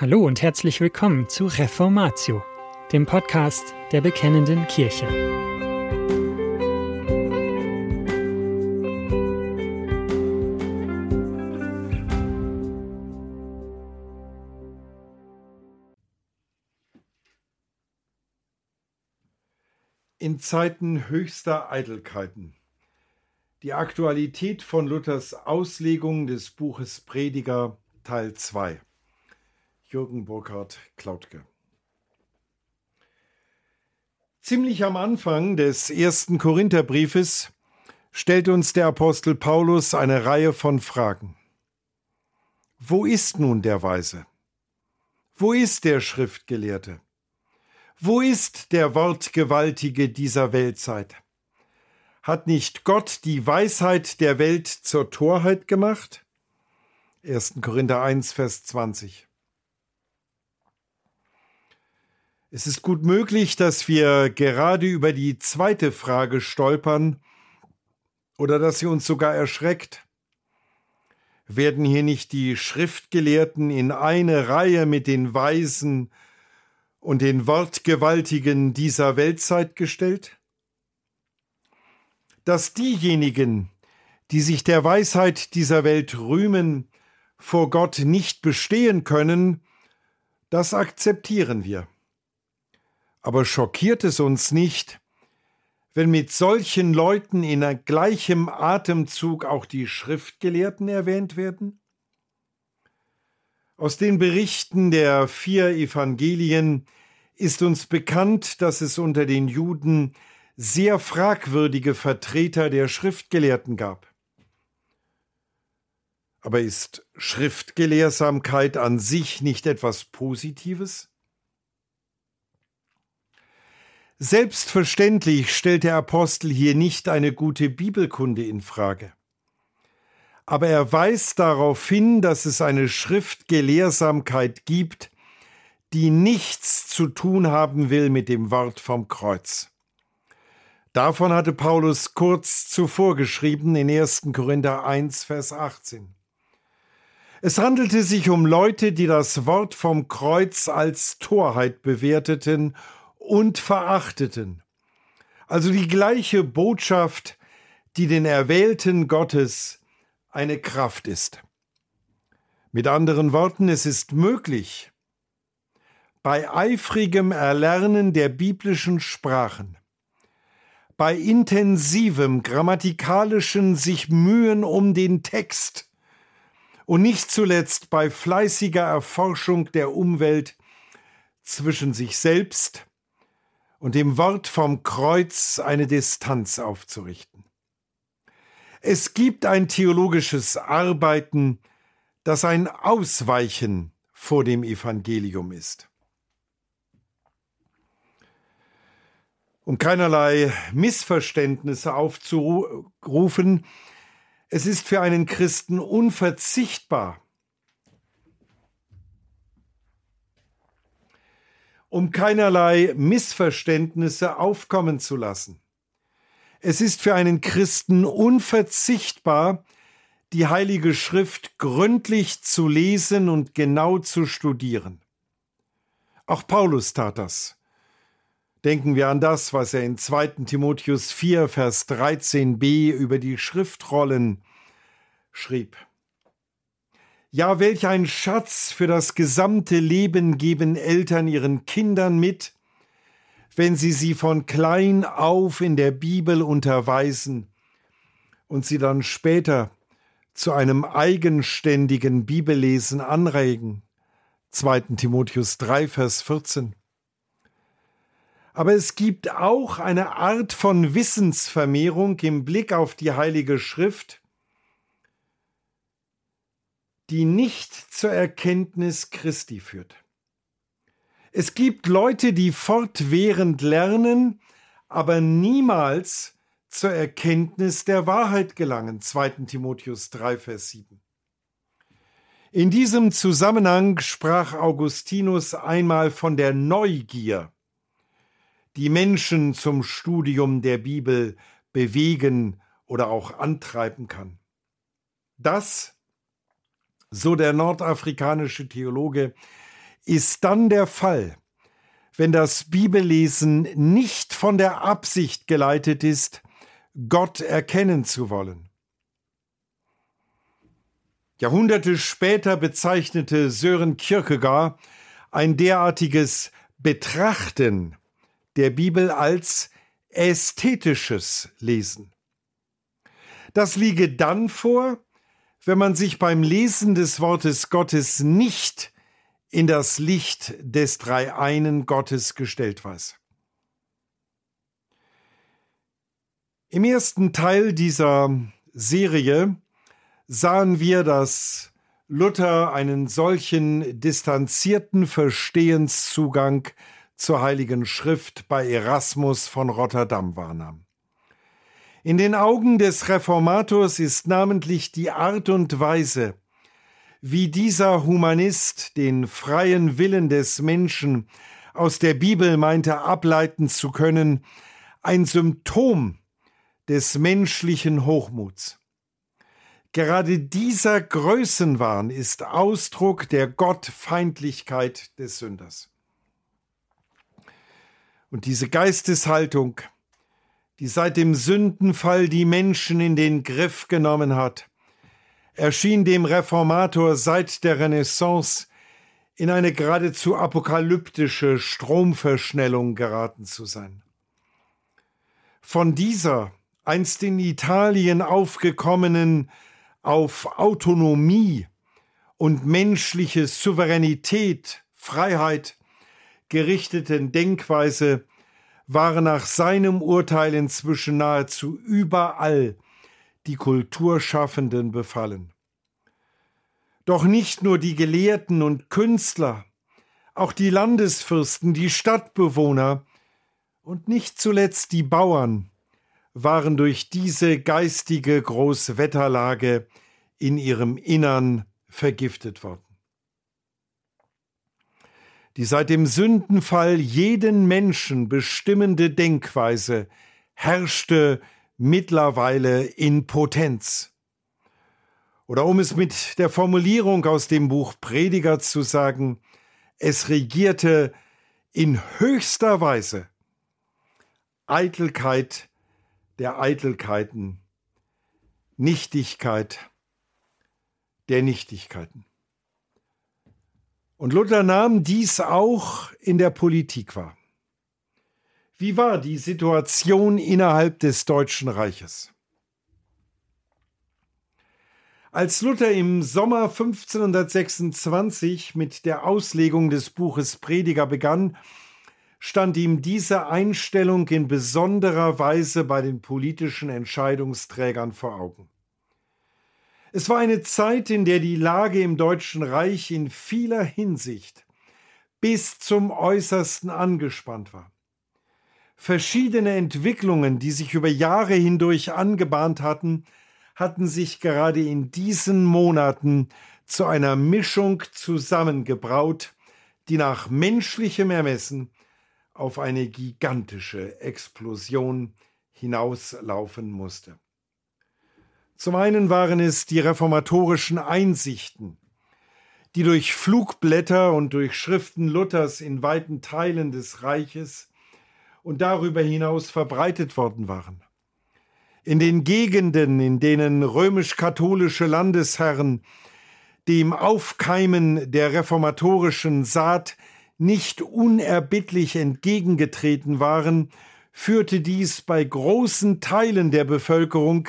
Hallo und herzlich willkommen zu Reformatio, dem Podcast der Bekennenden Kirche. In Zeiten höchster Eitelkeiten. Die Aktualität von Luthers Auslegung des Buches Prediger Teil 2. Jürgen Burkhard Klautke. Ziemlich am Anfang des ersten Korintherbriefes stellt uns der Apostel Paulus eine Reihe von Fragen. Wo ist nun der Weise? Wo ist der Schriftgelehrte? Wo ist der Wortgewaltige dieser Weltzeit? Hat nicht Gott die Weisheit der Welt zur Torheit gemacht? 1. Korinther 1, Vers 20. Es ist gut möglich, dass wir gerade über die zweite Frage stolpern oder dass sie uns sogar erschreckt. Werden hier nicht die Schriftgelehrten in eine Reihe mit den Weisen und den Wortgewaltigen dieser Weltzeit gestellt? Dass diejenigen, die sich der Weisheit dieser Welt rühmen, vor Gott nicht bestehen können, das akzeptieren wir. Aber schockiert es uns nicht, wenn mit solchen Leuten in gleichem Atemzug auch die Schriftgelehrten erwähnt werden? Aus den Berichten der vier Evangelien ist uns bekannt, dass es unter den Juden sehr fragwürdige Vertreter der Schriftgelehrten gab. Aber ist Schriftgelehrsamkeit an sich nicht etwas Positives? Selbstverständlich stellt der Apostel hier nicht eine gute Bibelkunde in Frage. Aber er weist darauf hin, dass es eine Schriftgelehrsamkeit gibt, die nichts zu tun haben will mit dem Wort vom Kreuz. Davon hatte Paulus kurz zuvor geschrieben in 1. Korinther 1, Vers 18. Es handelte sich um Leute, die das Wort vom Kreuz als Torheit bewerteten und verachteten. Also die gleiche Botschaft, die den Erwählten Gottes eine Kraft ist. Mit anderen Worten, es ist möglich, bei eifrigem Erlernen der biblischen Sprachen, bei intensivem grammatikalischen sich Mühen um den Text und nicht zuletzt bei fleißiger Erforschung der Umwelt zwischen sich selbst und dem Wort vom Kreuz eine Distanz aufzurichten. Es gibt ein theologisches Arbeiten, das ein Ausweichen vor dem Evangelium ist. Um keinerlei Missverständnisse aufzurufen, es ist für einen Christen unverzichtbar, um keinerlei Missverständnisse aufkommen zu lassen. Es ist für einen Christen unverzichtbar, die Heilige Schrift gründlich zu lesen und genau zu studieren. Auch Paulus tat das. Denken wir an das, was er in 2. Timotheus 4, Vers 13b über die Schriftrollen schrieb. Ja, welch ein Schatz für das gesamte Leben geben Eltern ihren Kindern mit, wenn sie sie von klein auf in der Bibel unterweisen und sie dann später zu einem eigenständigen Bibellesen anregen. 2. Timotheus 3, Vers 14. Aber es gibt auch eine Art von Wissensvermehrung im Blick auf die Heilige Schrift, die nicht zur Erkenntnis Christi führt. Es gibt Leute, die fortwährend lernen, aber niemals zur Erkenntnis der Wahrheit gelangen. 2. Timotheus 3, Vers 7. In diesem Zusammenhang sprach Augustinus einmal von der Neugier, die Menschen zum Studium der Bibel bewegen oder auch antreiben kann. Das so der nordafrikanische Theologe, ist dann der Fall, wenn das Bibellesen nicht von der Absicht geleitet ist, Gott erkennen zu wollen. Jahrhunderte später bezeichnete Sören Kierkegaard ein derartiges Betrachten der Bibel als ästhetisches Lesen. Das liege dann vor, wenn man sich beim Lesen des Wortes Gottes nicht in das Licht des dreieinen Gottes gestellt weiß. Im ersten Teil dieser Serie sahen wir, dass Luther einen solchen distanzierten Verstehenszugang zur Heiligen Schrift bei Erasmus von Rotterdam wahrnahm. In den Augen des Reformators ist namentlich die Art und Weise, wie dieser Humanist den freien Willen des Menschen aus der Bibel meinte ableiten zu können, ein Symptom des menschlichen Hochmuts. Gerade dieser Größenwahn ist Ausdruck der Gottfeindlichkeit des Sünders. Und diese Geisteshaltung, die seit dem Sündenfall die Menschen in den Griff genommen hat, erschien dem Reformator seit der Renaissance in eine geradezu apokalyptische Stromverschnellung geraten zu sein. Von dieser einst in Italien aufgekommenen auf Autonomie und menschliche Souveränität, Freiheit gerichteten Denkweise war nach seinem Urteil inzwischen nahezu überall die Kulturschaffenden befallen. Doch nicht nur die Gelehrten und Künstler, auch die Landesfürsten, die Stadtbewohner und nicht zuletzt die Bauern waren durch diese geistige Großwetterlage in ihrem Innern vergiftet worden. Die seit dem Sündenfall jeden Menschen bestimmende Denkweise herrschte mittlerweile in Potenz. Oder um es mit der Formulierung aus dem Buch Prediger zu sagen, es regierte in höchster Weise Eitelkeit der Eitelkeiten, Nichtigkeit der Nichtigkeiten. Und Luther nahm dies auch in der Politik wahr. Wie war die Situation innerhalb des Deutschen Reiches? Als Luther im Sommer 1526 mit der Auslegung des Buches Prediger begann, stand ihm diese Einstellung in besonderer Weise bei den politischen Entscheidungsträgern vor Augen. Es war eine Zeit, in der die Lage im Deutschen Reich in vieler Hinsicht bis zum äußersten angespannt war. Verschiedene Entwicklungen, die sich über Jahre hindurch angebahnt hatten, hatten sich gerade in diesen Monaten zu einer Mischung zusammengebraut, die nach menschlichem Ermessen auf eine gigantische Explosion hinauslaufen musste. Zum einen waren es die reformatorischen Einsichten, die durch Flugblätter und durch Schriften Luthers in weiten Teilen des Reiches und darüber hinaus verbreitet worden waren. In den Gegenden, in denen römisch-katholische Landesherren dem Aufkeimen der reformatorischen Saat nicht unerbittlich entgegengetreten waren, führte dies bei großen Teilen der Bevölkerung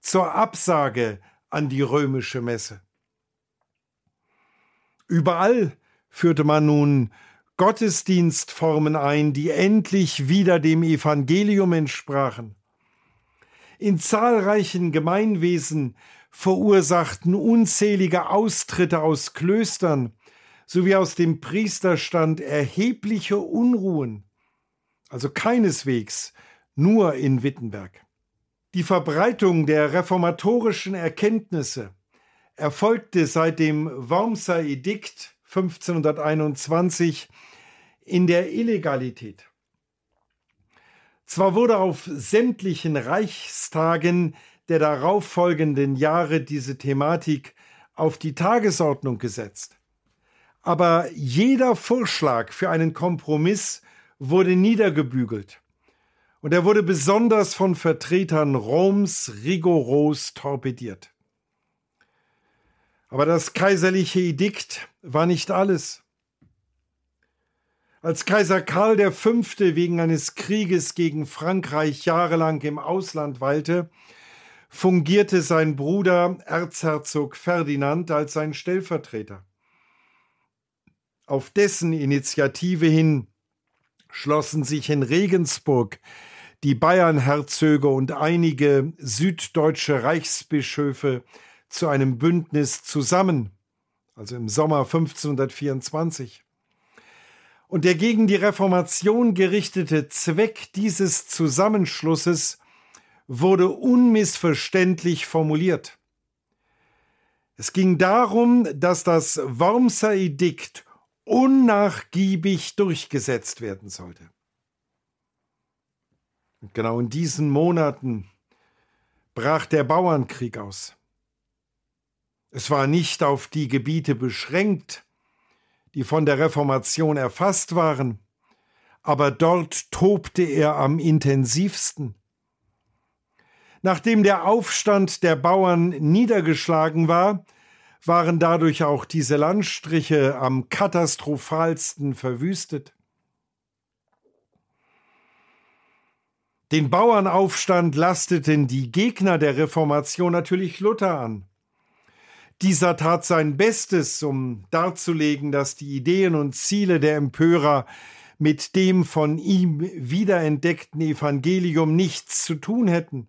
zur Absage an die römische Messe. Überall führte man nun Gottesdienstformen ein, die endlich wieder dem Evangelium entsprachen. In zahlreichen Gemeinwesen verursachten unzählige Austritte aus Klöstern sowie aus dem Priesterstand erhebliche Unruhen, also keineswegs nur in Wittenberg. Die Verbreitung der reformatorischen Erkenntnisse erfolgte seit dem Wormser Edikt 1521 in der Illegalität. Zwar wurde auf sämtlichen Reichstagen der darauffolgenden Jahre diese Thematik auf die Tagesordnung gesetzt, aber jeder Vorschlag für einen Kompromiss wurde niedergebügelt. Und er wurde besonders von Vertretern Roms rigoros torpediert. Aber das kaiserliche Edikt war nicht alles. Als Kaiser Karl V. wegen eines Krieges gegen Frankreich jahrelang im Ausland weilte, fungierte sein Bruder Erzherzog Ferdinand als sein Stellvertreter. Auf dessen Initiative hin schlossen sich in Regensburg die Bayernherzöge und einige süddeutsche Reichsbischöfe zu einem Bündnis zusammen, also im Sommer 1524. Und der gegen die Reformation gerichtete Zweck dieses Zusammenschlusses wurde unmissverständlich formuliert. Es ging darum, dass das Wormser Edikt unnachgiebig durchgesetzt werden sollte. Und genau in diesen Monaten brach der Bauernkrieg aus. Es war nicht auf die Gebiete beschränkt, die von der Reformation erfasst waren, aber dort tobte er am intensivsten. Nachdem der Aufstand der Bauern niedergeschlagen war, waren dadurch auch diese Landstriche am katastrophalsten verwüstet. Den Bauernaufstand lasteten die Gegner der Reformation natürlich Luther an. Dieser tat sein Bestes, um darzulegen, dass die Ideen und Ziele der Empörer mit dem von ihm wiederentdeckten Evangelium nichts zu tun hätten.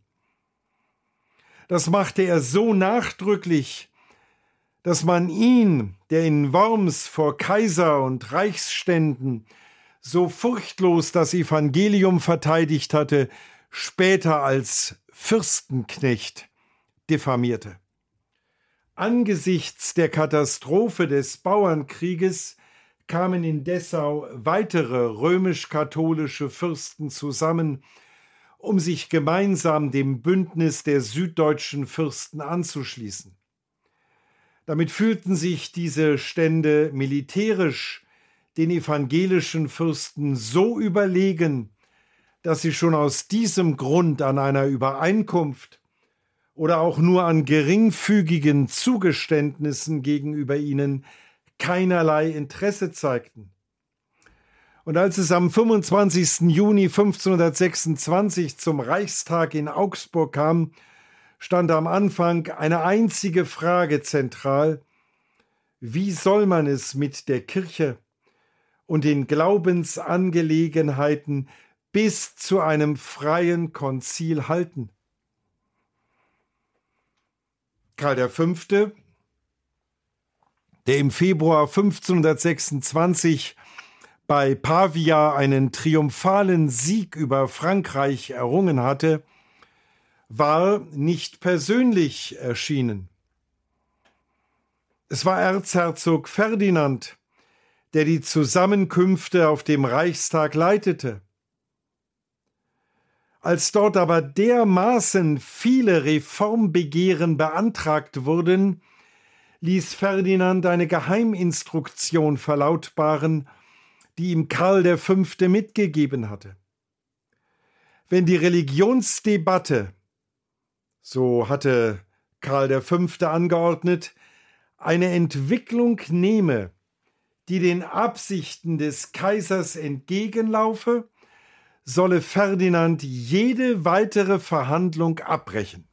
Das machte er so nachdrücklich, dass man ihn, der in Worms vor Kaiser und Reichsständen so furchtlos das Evangelium verteidigt hatte, später als Fürstenknecht diffamierte. Angesichts der Katastrophe des Bauernkrieges kamen in Dessau weitere römisch-katholische Fürsten zusammen, um sich gemeinsam dem Bündnis der süddeutschen Fürsten anzuschließen. Damit fühlten sich diese Stände militärisch den evangelischen Fürsten so überlegen, dass sie schon aus diesem Grund an einer Übereinkunft oder auch nur an geringfügigen Zugeständnissen gegenüber ihnen keinerlei Interesse zeigten. Und als es am 25. Juni 1526 zum Reichstag in Augsburg kam, stand am Anfang eine einzige Frage zentral. Wie soll man es mit der Kirche und den Glaubensangelegenheiten bis zu einem freien Konzil halten? Karl V., der im Februar 1526 bei Pavia einen triumphalen Sieg über Frankreich errungen hatte, war nicht persönlich erschienen. Es war Erzherzog Ferdinand, der die Zusammenkünfte auf dem Reichstag leitete. Als dort aber dermaßen viele Reformbegehren beantragt wurden, ließ Ferdinand eine Geheiminstruktion verlautbaren, die ihm Karl V. mitgegeben hatte. Wenn die Religionsdebatte, so hatte Karl V. angeordnet, eine Entwicklung nehme, die den Absichten des Kaisers entgegenlaufe, solle Ferdinand jede weitere Verhandlung abbrechen.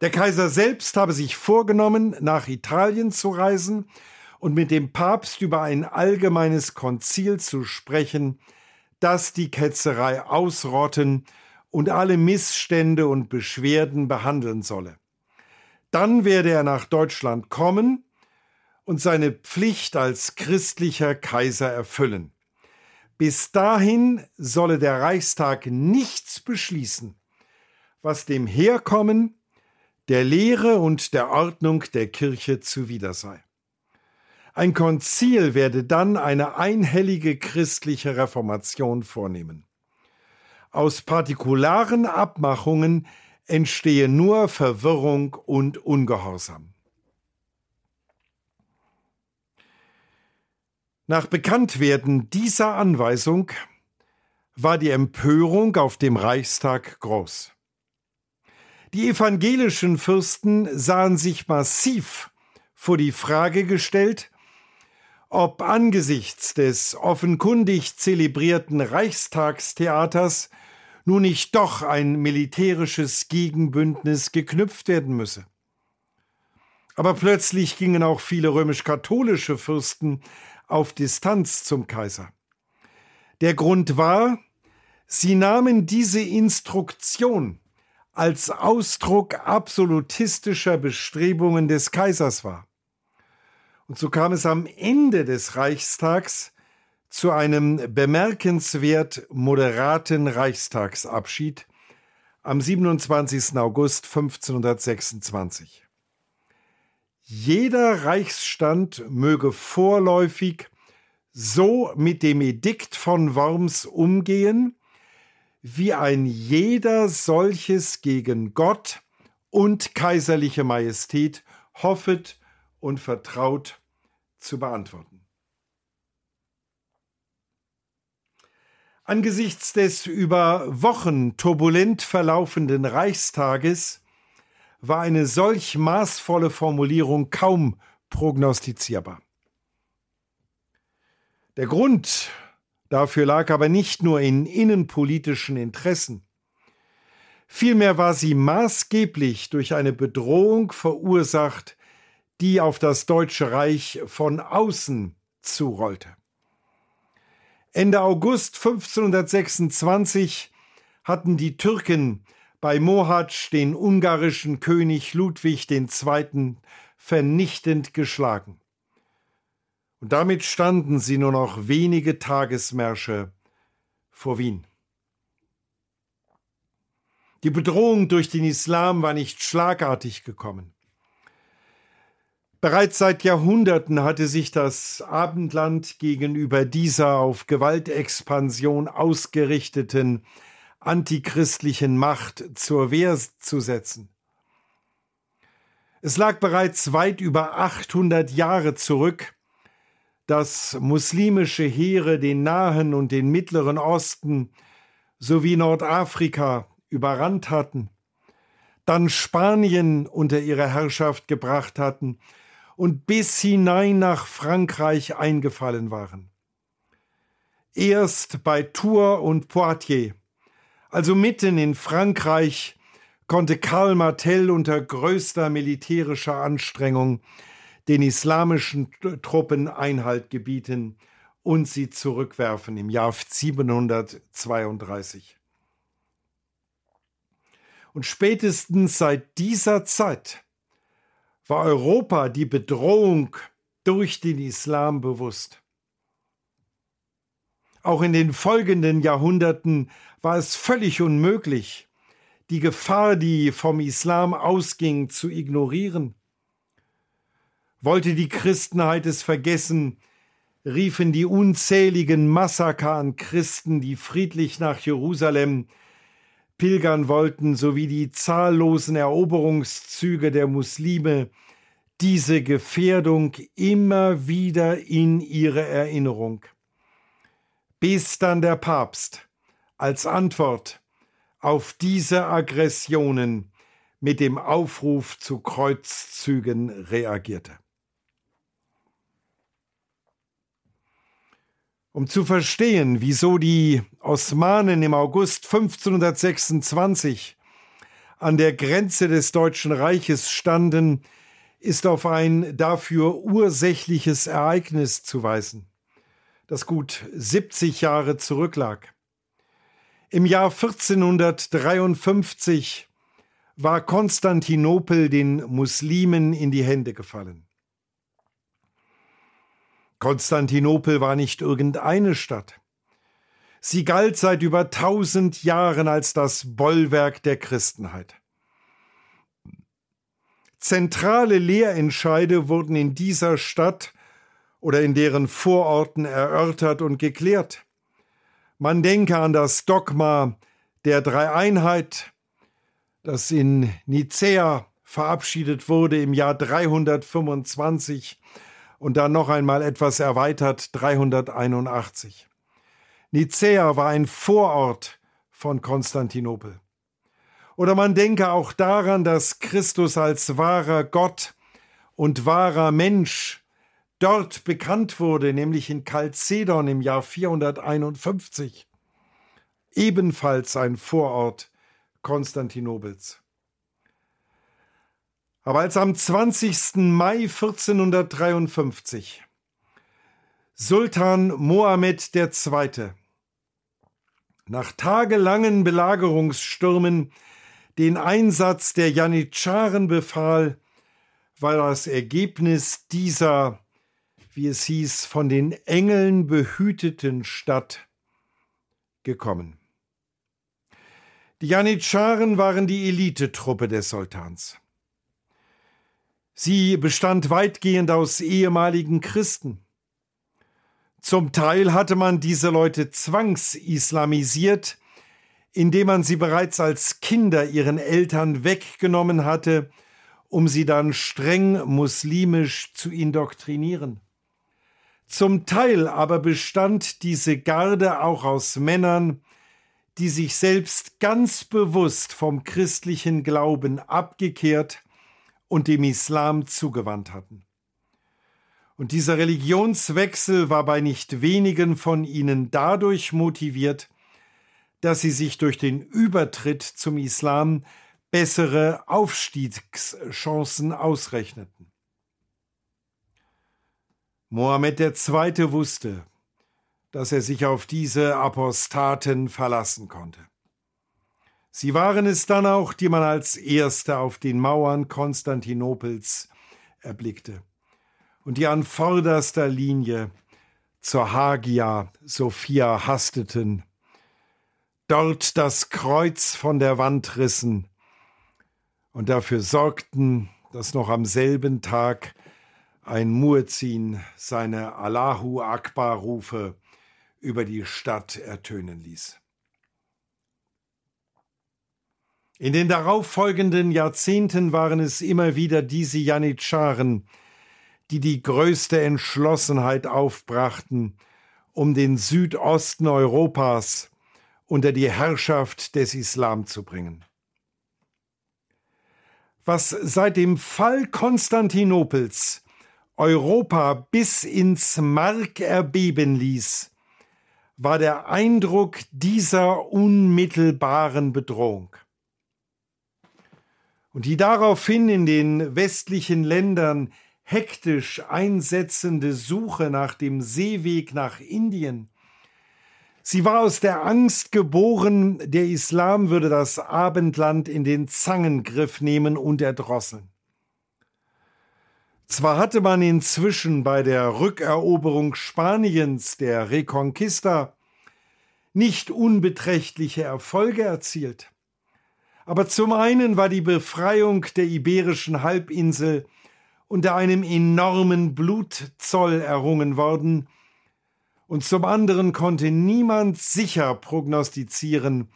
Der Kaiser selbst habe sich vorgenommen, nach Italien zu reisen und mit dem Papst über ein allgemeines Konzil zu sprechen, das die Ketzerei ausrotten und alle Missstände und Beschwerden behandeln solle. Dann werde er nach Deutschland kommen und seine Pflicht als christlicher Kaiser erfüllen. Bis dahin solle der Reichstag nichts beschließen, was dem Herkommen, der Lehre und der Ordnung der Kirche zuwider sei. Ein Konzil werde dann eine einhellige christliche Reformation vornehmen. Aus partikularen Abmachungen entstehe nur Verwirrung und Ungehorsam. Nach Bekanntwerden dieser Anweisung war die Empörung auf dem Reichstag groß. Die evangelischen Fürsten sahen sich massiv vor die Frage gestellt, ob angesichts des offenkundig zelebrierten Reichstagstheaters nun nicht doch ein militärisches Gegenbündnis geknüpft werden müsse. Aber plötzlich gingen auch viele römisch-katholische Fürsten auf Distanz zum Kaiser. Der Grund war, sie nahmen diese Instruktion als Ausdruck absolutistischer Bestrebungen des Kaisers wahr. Und so kam es am Ende des Reichstags zu einem bemerkenswert moderaten Reichstagsabschied am 27. August 1526. Jeder Reichsstand möge vorläufig so mit dem Edikt von Worms umgehen, wie ein jeder solches gegen Gott und kaiserliche Majestät hoffet und vertraut zu beantworten. Angesichts des über Wochen turbulent verlaufenden Reichstages war eine solch maßvolle Formulierung kaum prognostizierbar. Der Grund Dafür lag aber nicht nur in innenpolitischen Interessen. Vielmehr war sie maßgeblich durch eine Bedrohung verursacht, die auf das Deutsche Reich von außen zurollte. Ende August 1526 hatten die Türken bei Mohacs den ungarischen König Ludwig II. vernichtend geschlagen und damit standen sie nur noch wenige Tagesmärsche vor Wien. Die Bedrohung durch den Islam war nicht schlagartig gekommen. Bereits seit Jahrhunderten hatte sich das Abendland gegenüber dieser auf Gewaltexpansion ausgerichteten antichristlichen Macht zur Wehr zu setzen. Es lag bereits weit über 800 Jahre zurück, dass muslimische Heere den Nahen und den Mittleren Osten sowie Nordafrika überrannt hatten, dann Spanien unter ihre Herrschaft gebracht hatten und bis hinein nach Frankreich eingefallen waren. Erst bei Tours und Poitiers, also mitten in Frankreich, konnte Karl Martel unter größter militärischer Anstrengung den islamischen Truppen Einhalt gebieten und sie zurückwerfen im Jahr 732. Und spätestens seit dieser Zeit war Europa die Bedrohung durch den Islam bewusst. Auch in den folgenden Jahrhunderten war es völlig unmöglich, die Gefahr, die vom Islam ausging, zu ignorieren. Wollte die Christenheit es vergessen, riefen die unzähligen Massaker an Christen, die friedlich nach Jerusalem pilgern wollten, sowie die zahllosen Eroberungszüge der Muslime diese Gefährdung immer wieder in ihre Erinnerung. Bis dann der Papst als Antwort auf diese Aggressionen mit dem Aufruf zu Kreuzzügen reagierte. Um zu verstehen, wieso die Osmanen im August 1526 an der Grenze des Deutschen Reiches standen, ist auf ein dafür ursächliches Ereignis zu weisen, das gut 70 Jahre zurücklag. Im Jahr 1453 war Konstantinopel den Muslimen in die Hände gefallen. Konstantinopel war nicht irgendeine Stadt. Sie galt seit über tausend Jahren als das Bollwerk der Christenheit. Zentrale Lehrentscheide wurden in dieser Stadt oder in deren Vororten erörtert und geklärt. Man denke an das Dogma der Dreieinheit, das in Nicäa verabschiedet wurde im Jahr 325 und dann noch einmal etwas erweitert 381. Nicäa war ein Vorort von Konstantinopel. Oder man denke auch daran, dass Christus als wahrer Gott und wahrer Mensch dort bekannt wurde, nämlich in Chalcedon im Jahr 451, ebenfalls ein Vorort Konstantinopels. Aber als am 20. Mai 1453 Sultan Mohammed II. nach tagelangen Belagerungsstürmen den Einsatz der Janitscharen befahl, war das Ergebnis dieser, wie es hieß, von den Engeln behüteten Stadt gekommen. Die Janitscharen waren die Elitetruppe des Sultans. Sie bestand weitgehend aus ehemaligen Christen. Zum Teil hatte man diese Leute zwangsislamisiert, indem man sie bereits als Kinder ihren Eltern weggenommen hatte, um sie dann streng muslimisch zu indoktrinieren. Zum Teil aber bestand diese Garde auch aus Männern, die sich selbst ganz bewusst vom christlichen Glauben abgekehrt und dem Islam zugewandt hatten. Und dieser Religionswechsel war bei nicht wenigen von ihnen dadurch motiviert, dass sie sich durch den Übertritt zum Islam bessere Aufstiegschancen ausrechneten. Mohammed II. wusste, dass er sich auf diese Apostaten verlassen konnte. Sie waren es dann auch, die man als Erste auf den Mauern Konstantinopels erblickte und die an vorderster Linie zur Hagia Sophia hasteten dort das Kreuz von der Wand rissen und dafür sorgten, dass noch am selben Tag ein Muezzin seine Allahu Akbar Rufe über die Stadt ertönen ließ. In den darauffolgenden Jahrzehnten waren es immer wieder diese Janitscharen, die die größte Entschlossenheit aufbrachten, um den Südosten Europas unter die Herrschaft des Islam zu bringen. Was seit dem Fall Konstantinopels Europa bis ins Mark erbeben ließ, war der Eindruck dieser unmittelbaren Bedrohung. Und die daraufhin in den westlichen Ländern hektisch einsetzende Suche nach dem Seeweg nach Indien Sie war aus der Angst geboren, der Islam würde das Abendland in den Zangengriff nehmen und erdrosseln. Zwar hatte man inzwischen bei der Rückeroberung Spaniens, der Reconquista, nicht unbeträchtliche Erfolge erzielt. Aber zum einen war die Befreiung der iberischen Halbinsel unter einem enormen Blutzoll errungen worden, und zum anderen konnte niemand sicher prognostizieren,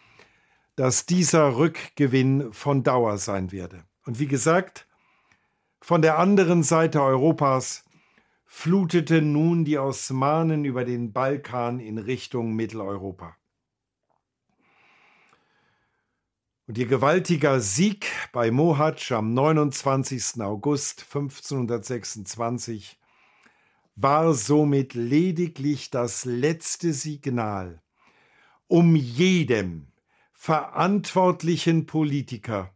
dass dieser Rückgewinn von Dauer sein werde. Und wie gesagt, von der anderen Seite Europas fluteten nun die Osmanen über den Balkan in Richtung Mitteleuropa. Und ihr gewaltiger Sieg bei Mohatsch am 29. August 1526 war somit lediglich das letzte Signal, um jedem verantwortlichen Politiker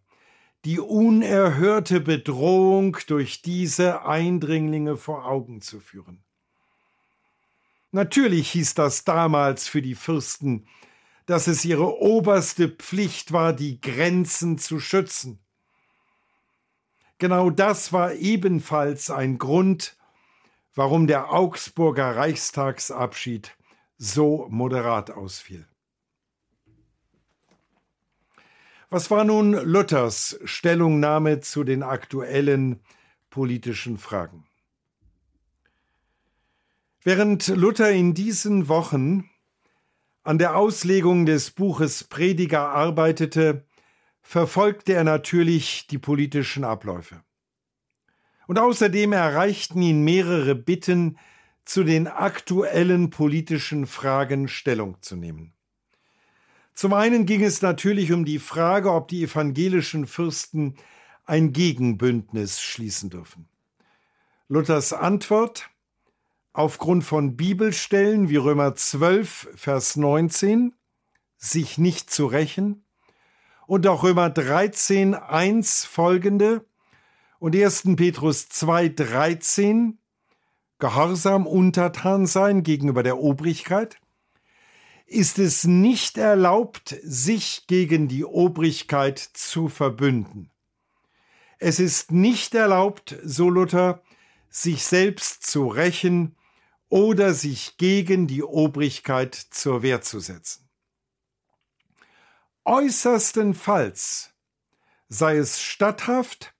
die unerhörte Bedrohung durch diese Eindringlinge vor Augen zu führen. Natürlich hieß das damals für die Fürsten, dass es ihre oberste Pflicht war, die Grenzen zu schützen. Genau das war ebenfalls ein Grund, warum der Augsburger Reichstagsabschied so moderat ausfiel. Was war nun Luthers Stellungnahme zu den aktuellen politischen Fragen? Während Luther in diesen Wochen an der Auslegung des Buches Prediger arbeitete, verfolgte er natürlich die politischen Abläufe. Und außerdem erreichten ihn mehrere Bitten, zu den aktuellen politischen Fragen Stellung zu nehmen. Zum einen ging es natürlich um die Frage, ob die evangelischen Fürsten ein Gegenbündnis schließen dürfen. Luthers Antwort aufgrund von Bibelstellen wie Römer 12, Vers 19, sich nicht zu rächen, und auch Römer 13, 1 folgende und 1. Petrus 2, 13, Gehorsam untertan sein gegenüber der Obrigkeit, ist es nicht erlaubt, sich gegen die Obrigkeit zu verbünden. Es ist nicht erlaubt, so Luther, sich selbst zu rächen oder sich gegen die Obrigkeit zur Wehr zu setzen. Äußerstenfalls sei es statthaft,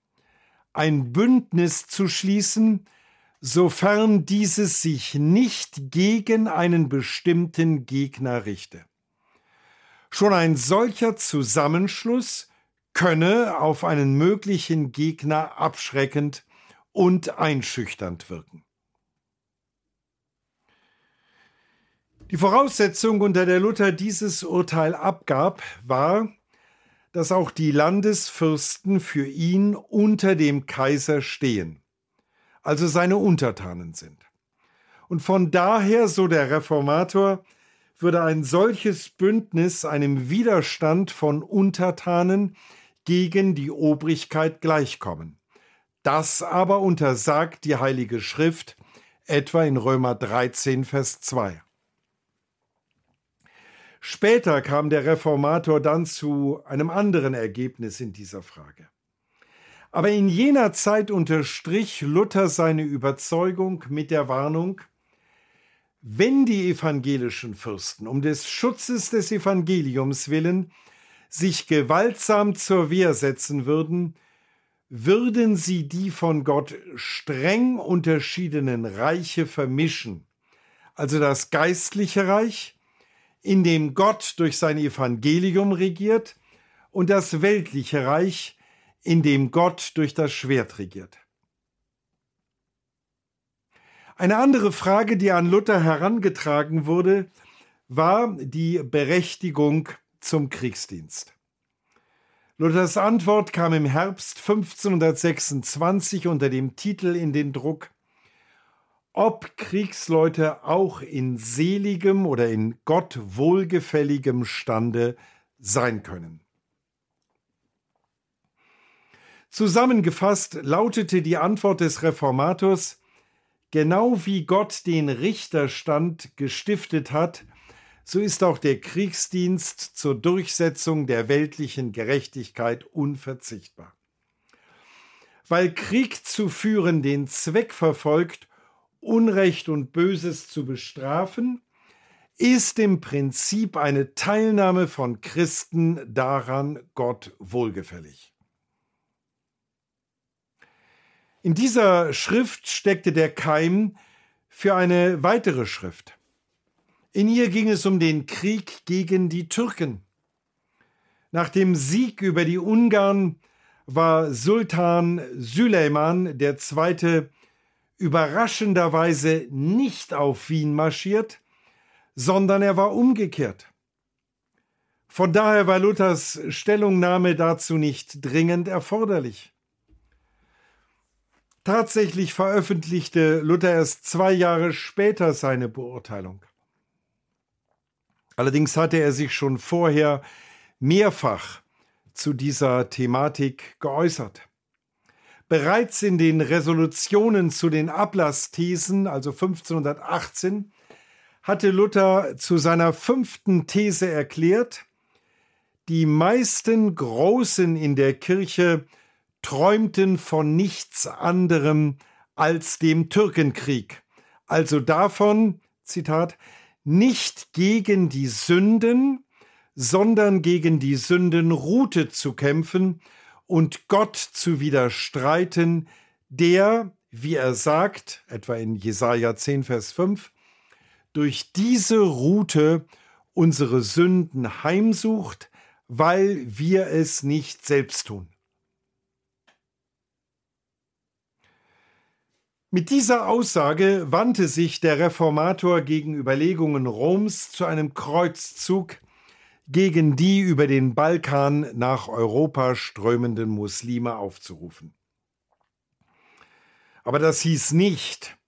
ein Bündnis zu schließen, sofern dieses sich nicht gegen einen bestimmten Gegner richte. Schon ein solcher Zusammenschluss könne auf einen möglichen Gegner abschreckend und einschüchternd wirken. Die Voraussetzung, unter der Luther dieses Urteil abgab, war, dass auch die Landesfürsten für ihn unter dem Kaiser stehen also seine Untertanen sind. Und von daher, so der Reformator, würde ein solches Bündnis einem Widerstand von Untertanen gegen die Obrigkeit gleichkommen. Das aber untersagt die Heilige Schrift, etwa in Römer 13, Vers 2. Später kam der Reformator dann zu einem anderen Ergebnis in dieser Frage. Aber in jener Zeit unterstrich Luther seine Überzeugung mit der Warnung, wenn die evangelischen Fürsten um des Schutzes des Evangeliums willen sich gewaltsam zur Wehr setzen würden, würden sie die von Gott streng unterschiedenen Reiche vermischen, also das geistliche Reich, in dem Gott durch sein Evangelium regiert, und das weltliche Reich, in dem Gott durch das Schwert regiert. Eine andere Frage, die an Luther herangetragen wurde, war die Berechtigung zum Kriegsdienst. Luthers Antwort kam im Herbst 1526 unter dem Titel in den Druck Ob Kriegsleute auch in seligem oder in Gott wohlgefälligem Stande sein können. Zusammengefasst lautete die Antwort des Reformators, genau wie Gott den Richterstand gestiftet hat, so ist auch der Kriegsdienst zur Durchsetzung der weltlichen Gerechtigkeit unverzichtbar. Weil Krieg zu führen den Zweck verfolgt, Unrecht und Böses zu bestrafen, ist im Prinzip eine Teilnahme von Christen daran Gott wohlgefällig. In dieser Schrift steckte der Keim für eine weitere Schrift. In ihr ging es um den Krieg gegen die Türken. Nach dem Sieg über die Ungarn war Sultan Süleyman II. überraschenderweise nicht auf Wien marschiert, sondern er war umgekehrt. Von daher war Luthers Stellungnahme dazu nicht dringend erforderlich. Tatsächlich veröffentlichte Luther erst zwei Jahre später seine Beurteilung. Allerdings hatte er sich schon vorher mehrfach zu dieser Thematik geäußert. Bereits in den Resolutionen zu den Ablassthesen, also 1518, hatte Luther zu seiner fünften These erklärt, die meisten Großen in der Kirche träumten von nichts anderem als dem Türkenkrieg, also davon, Zitat, nicht gegen die Sünden, sondern gegen die Sündenrute zu kämpfen und Gott zu widerstreiten, der, wie er sagt, etwa in Jesaja 10, Vers 5, durch diese Route unsere Sünden heimsucht, weil wir es nicht selbst tun. Mit dieser Aussage wandte sich der Reformator gegen Überlegungen Roms zu einem Kreuzzug gegen die über den Balkan nach Europa strömenden Muslime aufzurufen. Aber das hieß nicht,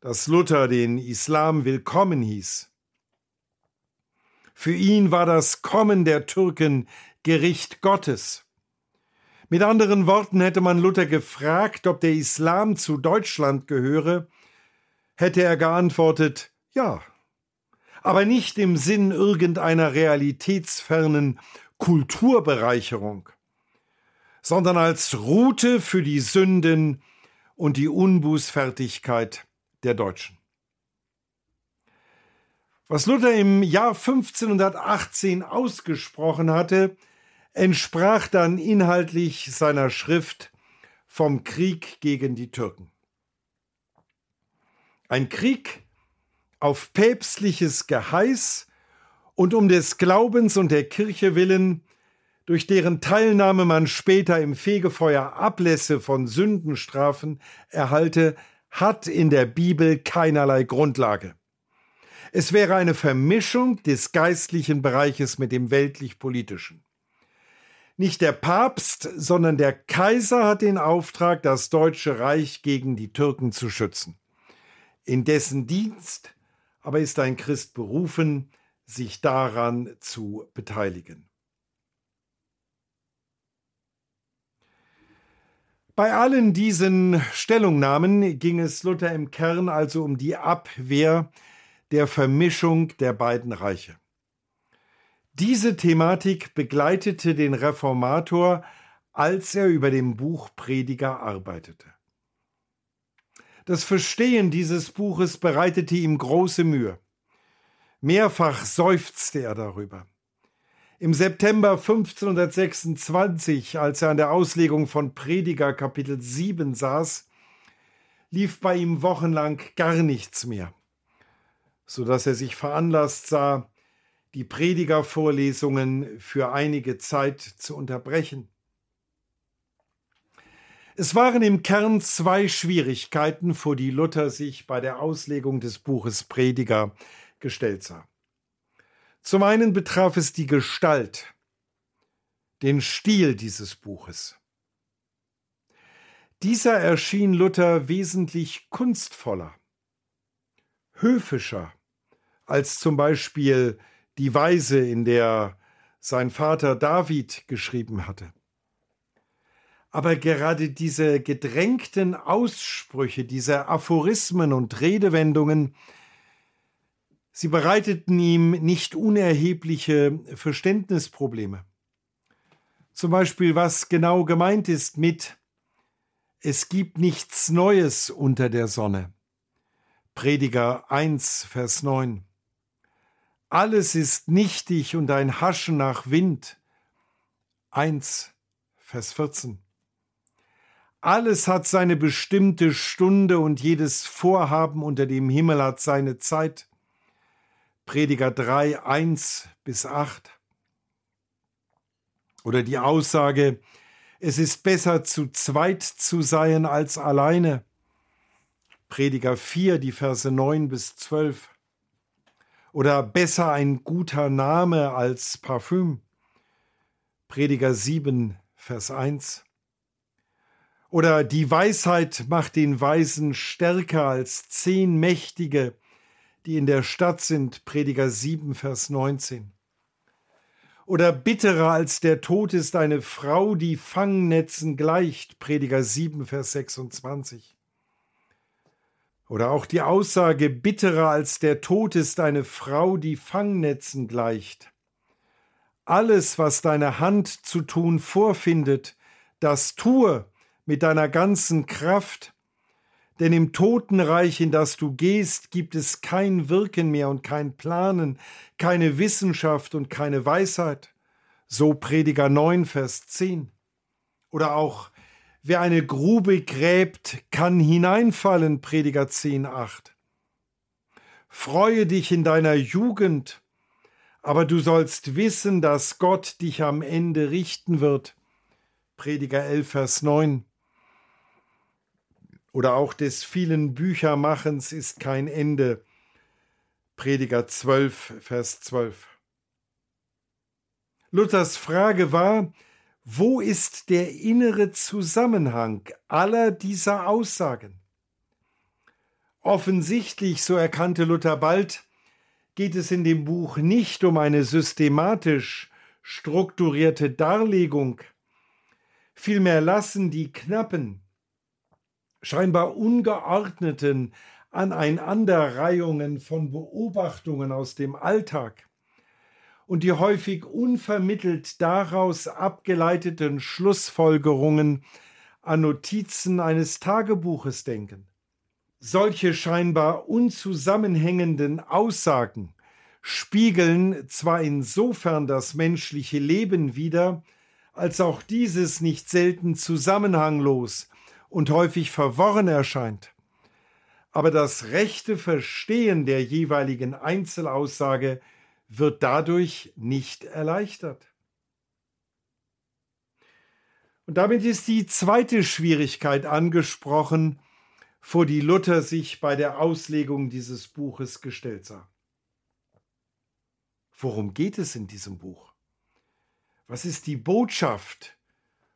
dass Luther den Islam willkommen hieß. Für ihn war das Kommen der Türken Gericht Gottes. Mit anderen Worten hätte man Luther gefragt, ob der Islam zu Deutschland gehöre, hätte er geantwortet Ja, aber nicht im Sinn irgendeiner realitätsfernen Kulturbereicherung, sondern als Route für die Sünden und die Unbußfertigkeit der Deutschen. Was Luther im Jahr 1518 ausgesprochen hatte, entsprach dann inhaltlich seiner Schrift vom Krieg gegen die Türken. Ein Krieg auf päpstliches Geheiß und um des Glaubens und der Kirche willen, durch deren Teilnahme man später im Fegefeuer Ablässe von Sündenstrafen erhalte, hat in der Bibel keinerlei Grundlage. Es wäre eine Vermischung des geistlichen Bereiches mit dem weltlich-politischen. Nicht der Papst, sondern der Kaiser hat den Auftrag, das Deutsche Reich gegen die Türken zu schützen. In dessen Dienst aber ist ein Christ berufen, sich daran zu beteiligen. Bei allen diesen Stellungnahmen ging es Luther im Kern also um die Abwehr der Vermischung der beiden Reiche. Diese Thematik begleitete den Reformator, als er über dem Buch Prediger arbeitete. Das Verstehen dieses Buches bereitete ihm große Mühe. Mehrfach seufzte er darüber. Im September 1526, als er an der Auslegung von Prediger Kapitel 7 saß, lief bei ihm wochenlang gar nichts mehr, so dass er sich veranlasst sah, die Predigervorlesungen für einige Zeit zu unterbrechen. Es waren im Kern zwei Schwierigkeiten, vor die Luther sich bei der Auslegung des Buches Prediger gestellt sah. Zum einen betraf es die Gestalt, den Stil dieses Buches. Dieser erschien Luther wesentlich kunstvoller, höfischer als zum Beispiel die Weise, in der sein Vater David geschrieben hatte. Aber gerade diese gedrängten Aussprüche, diese Aphorismen und Redewendungen, sie bereiteten ihm nicht unerhebliche Verständnisprobleme. Zum Beispiel, was genau gemeint ist mit Es gibt nichts Neues unter der Sonne. Prediger 1, Vers 9. Alles ist nichtig und ein Haschen nach Wind. 1, Vers 14. Alles hat seine bestimmte Stunde und jedes Vorhaben unter dem Himmel hat seine Zeit. Prediger 3, 1 bis 8. Oder die Aussage, es ist besser zu zweit zu sein als alleine. Prediger 4, die Verse 9 bis 12 oder besser ein guter Name als Parfüm. Prediger 7, Vers 1. Oder die Weisheit macht den Weisen stärker als zehn Mächtige, die in der Stadt sind. Prediger 7, Vers 19. Oder bitterer als der Tod ist eine Frau, die Fangnetzen gleicht. Prediger 7, Vers 26. Oder auch die Aussage, bitterer als der Tod ist eine Frau, die Fangnetzen gleicht. Alles, was deine Hand zu tun vorfindet, das tue mit deiner ganzen Kraft, denn im Totenreich, in das du gehst, gibt es kein Wirken mehr und kein Planen, keine Wissenschaft und keine Weisheit. So Prediger 9, Vers 10. Oder auch Wer eine Grube gräbt, kann hineinfallen, Prediger 10, 8. Freue dich in deiner Jugend, aber du sollst wissen, dass Gott dich am Ende richten wird. Prediger 11, Vers 9. oder auch des vielen Büchermachens ist kein Ende. Prediger 12, Vers 12. Luthers Frage war, wo ist der innere Zusammenhang aller dieser Aussagen? Offensichtlich, so erkannte Luther bald, geht es in dem Buch nicht um eine systematisch strukturierte Darlegung, vielmehr lassen die knappen, scheinbar ungeordneten Aneinanderreihungen von Beobachtungen aus dem Alltag und die häufig unvermittelt daraus abgeleiteten Schlussfolgerungen an Notizen eines Tagebuches denken. Solche scheinbar unzusammenhängenden Aussagen spiegeln zwar insofern das menschliche Leben wider, als auch dieses nicht selten zusammenhanglos und häufig verworren erscheint. Aber das rechte Verstehen der jeweiligen Einzelaussage wird dadurch nicht erleichtert. Und damit ist die zweite Schwierigkeit angesprochen, vor die Luther sich bei der Auslegung dieses Buches gestellt sah. Worum geht es in diesem Buch? Was ist die Botschaft?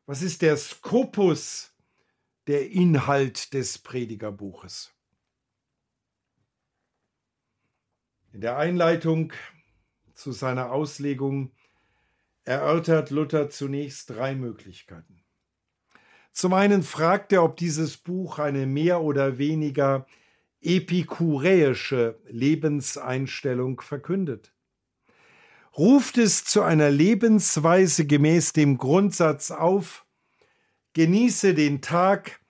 Was ist der Skopus, der Inhalt des Predigerbuches? In der Einleitung zu seiner Auslegung erörtert Luther zunächst drei Möglichkeiten. Zum einen fragt er, ob dieses Buch eine mehr oder weniger epikuräische Lebenseinstellung verkündet. Ruft es zu einer Lebensweise gemäß dem Grundsatz auf, genieße den Tag,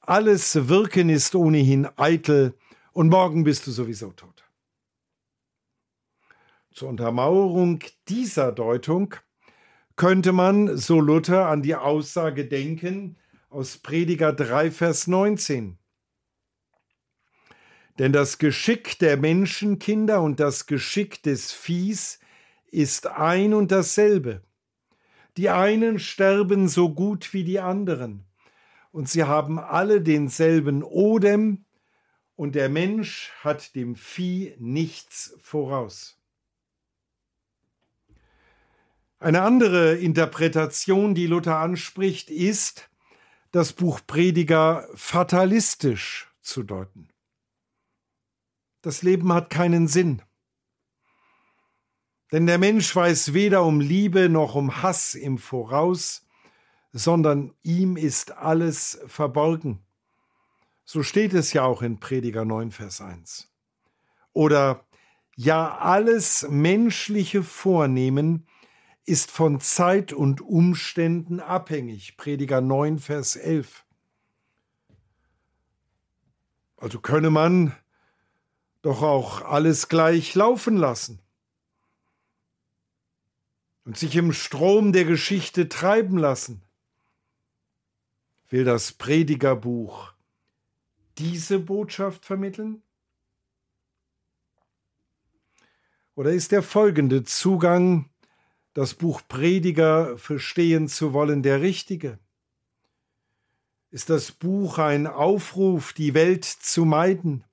alles Wirken ist ohnehin eitel und morgen bist du sowieso tot. Zur Untermauerung dieser Deutung könnte man, so Luther, an die Aussage denken aus Prediger 3, Vers 19. Denn das Geschick der Menschenkinder und das Geschick des Viehs ist ein und dasselbe. Die einen sterben so gut wie die anderen, und sie haben alle denselben Odem, und der Mensch hat dem Vieh nichts voraus. Eine andere Interpretation, die Luther anspricht, ist, das Buch Prediger fatalistisch zu deuten. Das Leben hat keinen Sinn. Denn der Mensch weiß weder um Liebe noch um Hass im Voraus, sondern ihm ist alles verborgen. So steht es ja auch in Prediger 9, Vers 1. Oder ja, alles menschliche Vornehmen ist von Zeit und Umständen abhängig. Prediger 9, Vers 11. Also könne man doch auch alles gleich laufen lassen und sich im Strom der Geschichte treiben lassen. Will das Predigerbuch diese Botschaft vermitteln? Oder ist der folgende Zugang das Buch Prediger verstehen zu wollen der richtige? Ist das Buch ein Aufruf, die Welt zu meiden,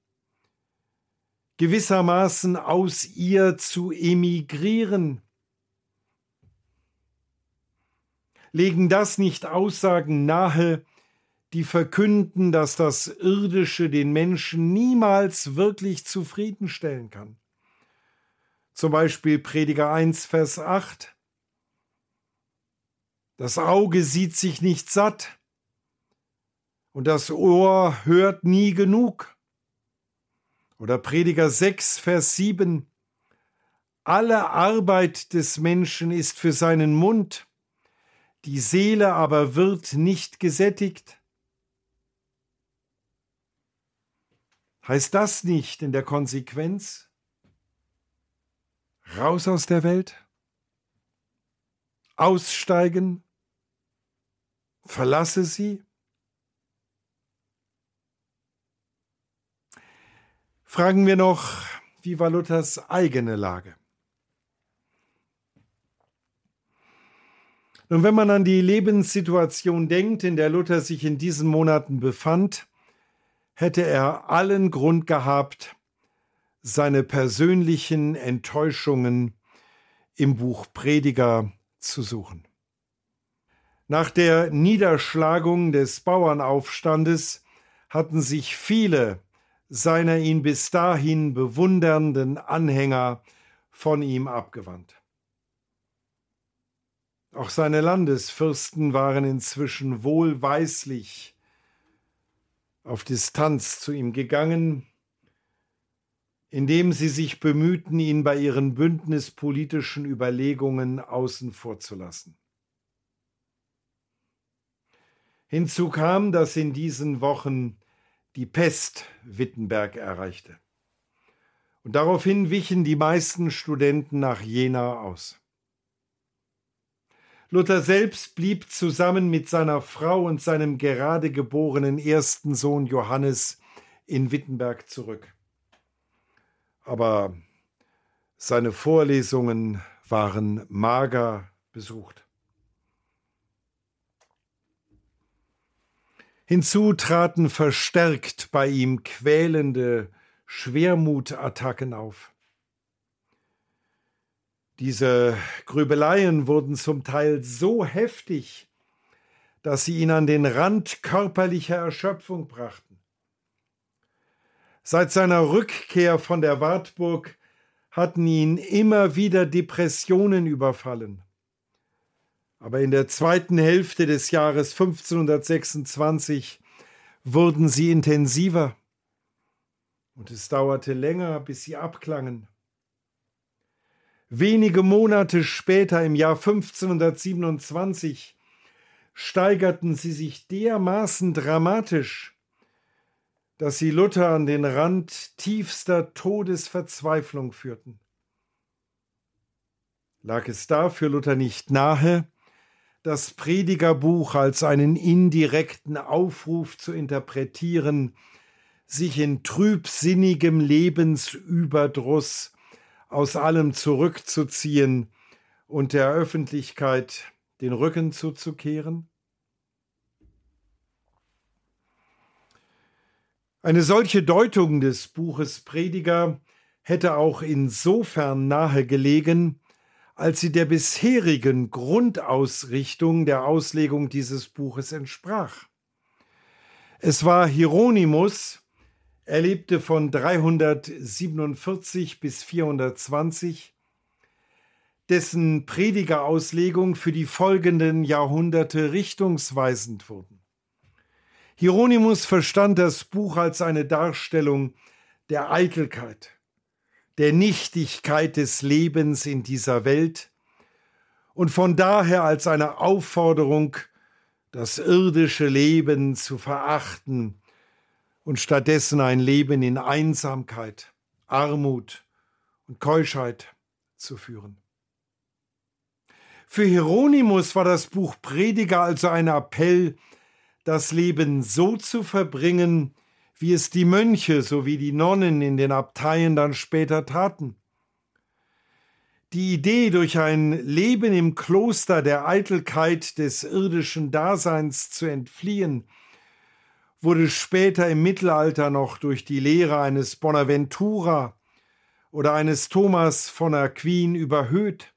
gewissermaßen aus ihr zu emigrieren? Legen das nicht Aussagen nahe, die verkünden, dass das Irdische den Menschen niemals wirklich zufriedenstellen kann? Zum Beispiel Prediger 1, Vers 8. Das Auge sieht sich nicht satt und das Ohr hört nie genug. Oder Prediger 6, Vers 7. Alle Arbeit des Menschen ist für seinen Mund, die Seele aber wird nicht gesättigt. Heißt das nicht in der Konsequenz, Raus aus der Welt? Aussteigen? Verlasse sie? Fragen wir noch, wie war Luthers eigene Lage? Nun, wenn man an die Lebenssituation denkt, in der Luther sich in diesen Monaten befand, hätte er allen Grund gehabt, seine persönlichen Enttäuschungen im Buch Prediger zu suchen. Nach der Niederschlagung des Bauernaufstandes hatten sich viele seiner ihn bis dahin bewundernden Anhänger von ihm abgewandt. Auch seine Landesfürsten waren inzwischen wohlweislich auf Distanz zu ihm gegangen, indem sie sich bemühten, ihn bei ihren bündnispolitischen Überlegungen außen vor zu lassen. Hinzu kam, dass in diesen Wochen die Pest Wittenberg erreichte. Und daraufhin wichen die meisten Studenten nach Jena aus. Luther selbst blieb zusammen mit seiner Frau und seinem gerade geborenen ersten Sohn Johannes in Wittenberg zurück. Aber seine Vorlesungen waren mager besucht. Hinzu traten verstärkt bei ihm quälende Schwermutattacken auf. Diese Grübeleien wurden zum Teil so heftig, dass sie ihn an den Rand körperlicher Erschöpfung brachten. Seit seiner Rückkehr von der Wartburg hatten ihn immer wieder Depressionen überfallen. Aber in der zweiten Hälfte des Jahres 1526 wurden sie intensiver und es dauerte länger, bis sie abklangen. Wenige Monate später, im Jahr 1527, steigerten sie sich dermaßen dramatisch, dass sie Luther an den Rand tiefster Todesverzweiflung führten. Lag es da für Luther nicht nahe, das Predigerbuch als einen indirekten Aufruf zu interpretieren, sich in trübsinnigem Lebensüberdruss aus allem zurückzuziehen und der Öffentlichkeit den Rücken zuzukehren? Eine solche Deutung des Buches Prediger hätte auch insofern nahe gelegen, als sie der bisherigen Grundausrichtung der Auslegung dieses Buches entsprach. Es war Hieronymus, er lebte von 347 bis 420, dessen Predigerauslegung für die folgenden Jahrhunderte richtungsweisend wurden. Hieronymus verstand das Buch als eine Darstellung der Eitelkeit, der Nichtigkeit des Lebens in dieser Welt und von daher als eine Aufforderung, das irdische Leben zu verachten und stattdessen ein Leben in Einsamkeit, Armut und Keuschheit zu führen. Für Hieronymus war das Buch Prediger also ein Appell, das Leben so zu verbringen, wie es die Mönche sowie die Nonnen in den Abteien dann später taten. Die Idee, durch ein Leben im Kloster der Eitelkeit des irdischen Daseins zu entfliehen, wurde später im Mittelalter noch durch die Lehre eines Bonaventura oder eines Thomas von Aquin überhöht,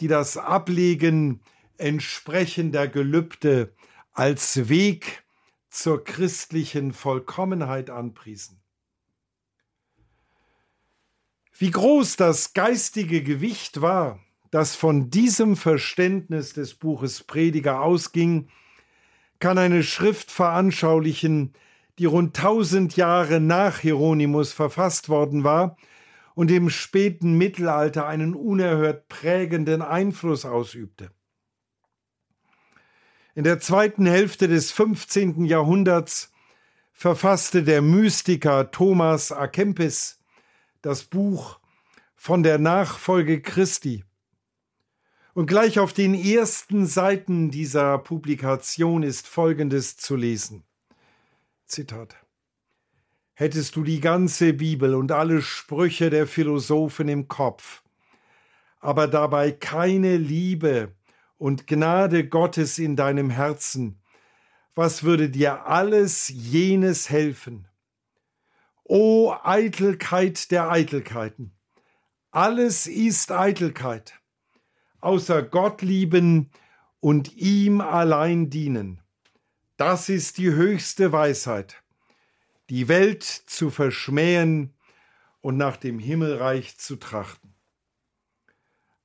die das Ablegen entsprechender Gelübde als Weg zur christlichen Vollkommenheit anpriesen. Wie groß das geistige Gewicht war, das von diesem Verständnis des Buches Prediger ausging, kann eine Schrift veranschaulichen, die rund tausend Jahre nach Hieronymus verfasst worden war und im späten Mittelalter einen unerhört prägenden Einfluss ausübte. In der zweiten Hälfte des 15. Jahrhunderts verfasste der Mystiker Thomas A. Kempis das Buch von der Nachfolge Christi, und gleich auf den ersten Seiten dieser Publikation ist Folgendes zu lesen. Zitat. Hättest du die ganze Bibel und alle Sprüche der Philosophen im Kopf, aber dabei keine Liebe und Gnade Gottes in deinem Herzen, was würde dir alles jenes helfen? O Eitelkeit der Eitelkeiten! Alles ist Eitelkeit, außer Gott lieben und ihm allein dienen. Das ist die höchste Weisheit, die Welt zu verschmähen und nach dem Himmelreich zu trachten.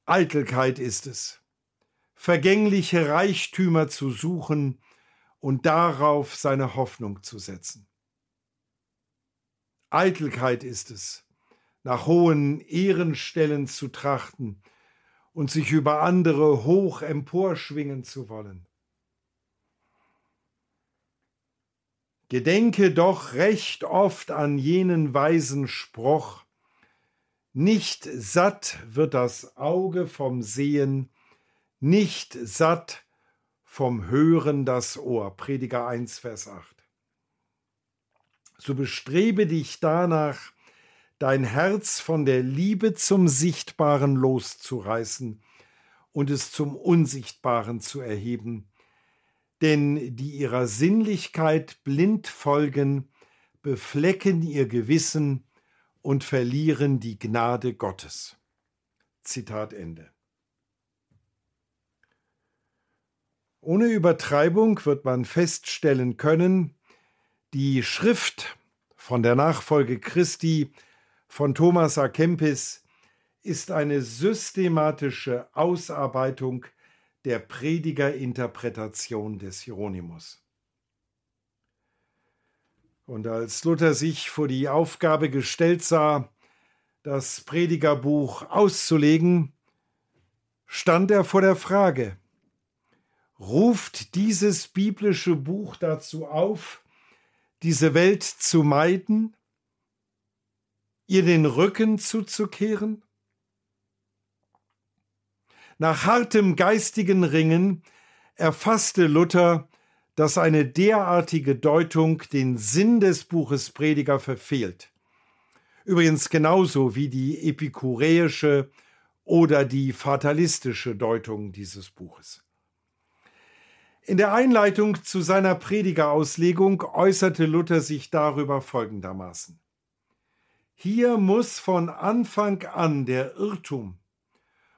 Eitelkeit ist es, vergängliche Reichtümer zu suchen und darauf seine Hoffnung zu setzen. Eitelkeit ist es, nach hohen Ehrenstellen zu trachten und sich über andere hoch emporschwingen zu wollen. Gedenke doch recht oft an jenen weisen Spruch, nicht satt wird das Auge vom Sehen, nicht satt vom Hören das Ohr. Prediger 1, Vers 8. So bestrebe dich danach, dein Herz von der Liebe zum Sichtbaren loszureißen und es zum Unsichtbaren zu erheben, denn die ihrer Sinnlichkeit blind folgen, beflecken ihr Gewissen und verlieren die Gnade Gottes. Zitat Ende. Ohne Übertreibung wird man feststellen können, die Schrift von der Nachfolge Christi von Thomas A. Kempis ist eine systematische Ausarbeitung der Predigerinterpretation des Hieronymus. Und als Luther sich vor die Aufgabe gestellt sah, das Predigerbuch auszulegen, stand er vor der Frage, ruft dieses biblische Buch dazu auf, diese Welt zu meiden, ihr den Rücken zuzukehren? Nach hartem geistigen Ringen erfasste Luther, dass eine derartige Deutung den Sinn des Buches Prediger verfehlt. Übrigens genauso wie die epikureische oder die fatalistische Deutung dieses Buches. In der Einleitung zu seiner Predigerauslegung äußerte Luther sich darüber folgendermaßen. Hier muss von Anfang an der Irrtum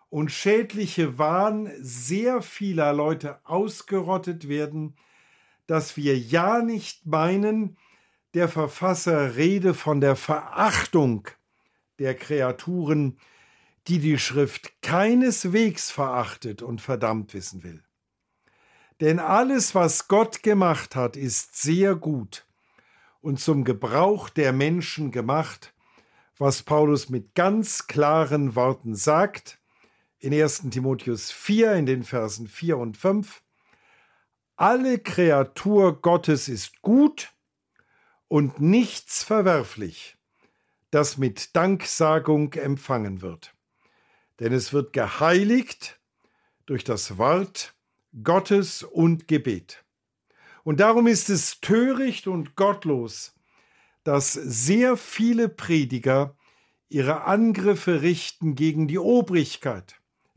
und schädliche Wahn sehr vieler Leute ausgerottet werden, dass wir ja nicht meinen, der Verfasser rede von der Verachtung der Kreaturen, die die Schrift keineswegs verachtet und verdammt wissen will. Denn alles, was Gott gemacht hat, ist sehr gut und zum Gebrauch der Menschen gemacht, was Paulus mit ganz klaren Worten sagt, in 1 Timotheus 4 in den Versen 4 und 5. Alle Kreatur Gottes ist gut und nichts verwerflich, das mit Danksagung empfangen wird. Denn es wird geheiligt durch das Wort Gottes und Gebet. Und darum ist es töricht und gottlos, dass sehr viele Prediger ihre Angriffe richten gegen die Obrigkeit,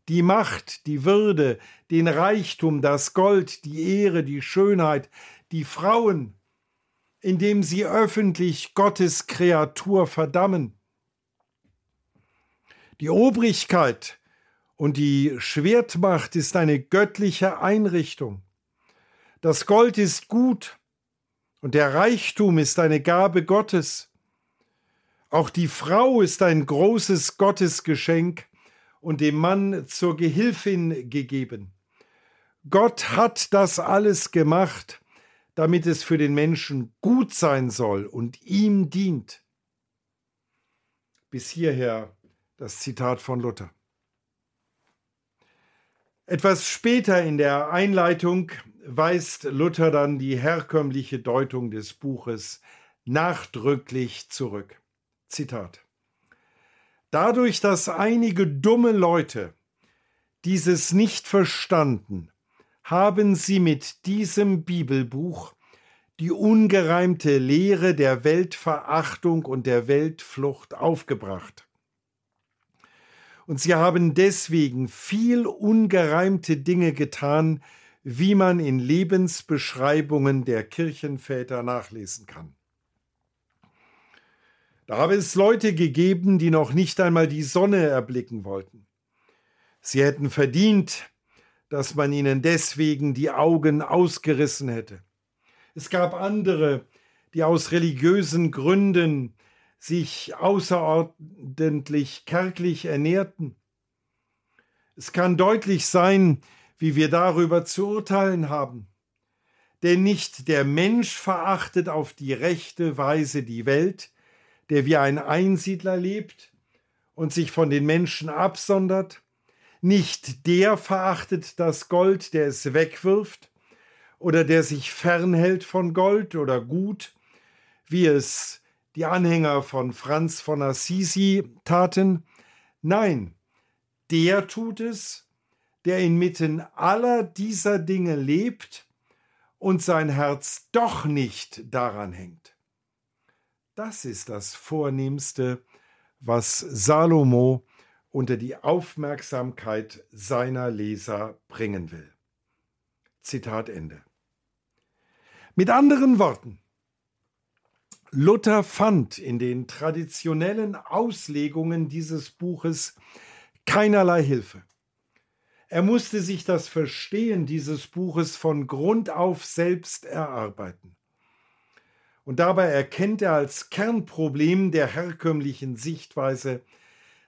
die Macht, die Würde, den Reichtum, das Gold, die Ehre, die Schönheit, die Frauen, indem sie öffentlich Gottes Kreatur verdammen. Die Obrigkeit und die Schwertmacht ist eine göttliche Einrichtung. Das Gold ist gut und der Reichtum ist eine Gabe Gottes. Auch die Frau ist ein großes Gottesgeschenk und dem Mann zur Gehilfin gegeben. Gott hat das alles gemacht, damit es für den Menschen gut sein soll und ihm dient. Bis hierher das Zitat von Luther. Etwas später in der Einleitung weist Luther dann die herkömmliche Deutung des Buches nachdrücklich zurück. Zitat. Dadurch, dass einige dumme Leute dieses nicht verstanden, haben sie mit diesem Bibelbuch die ungereimte Lehre der Weltverachtung und der Weltflucht aufgebracht und sie haben deswegen viel ungereimte Dinge getan, wie man in Lebensbeschreibungen der Kirchenväter nachlesen kann. Da habe es Leute gegeben, die noch nicht einmal die Sonne erblicken wollten. Sie hätten verdient, dass man ihnen deswegen die Augen ausgerissen hätte. Es gab andere, die aus religiösen Gründen sich außerordentlich kärglich ernährten. Es kann deutlich sein, wie wir darüber zu urteilen haben. Denn nicht der Mensch verachtet auf die rechte Weise die Welt, der wie ein Einsiedler lebt und sich von den Menschen absondert, nicht der verachtet das Gold, der es wegwirft, oder der sich fernhält von Gold oder Gut, wie es die Anhänger von Franz von Assisi taten. Nein, der tut es, der inmitten aller dieser Dinge lebt und sein Herz doch nicht daran hängt. Das ist das Vornehmste, was Salomo unter die Aufmerksamkeit seiner Leser bringen will. Zitat Ende. Mit anderen Worten, Luther fand in den traditionellen Auslegungen dieses Buches keinerlei Hilfe. Er musste sich das Verstehen dieses Buches von Grund auf selbst erarbeiten. Und dabei erkennt er als Kernproblem der herkömmlichen Sichtweise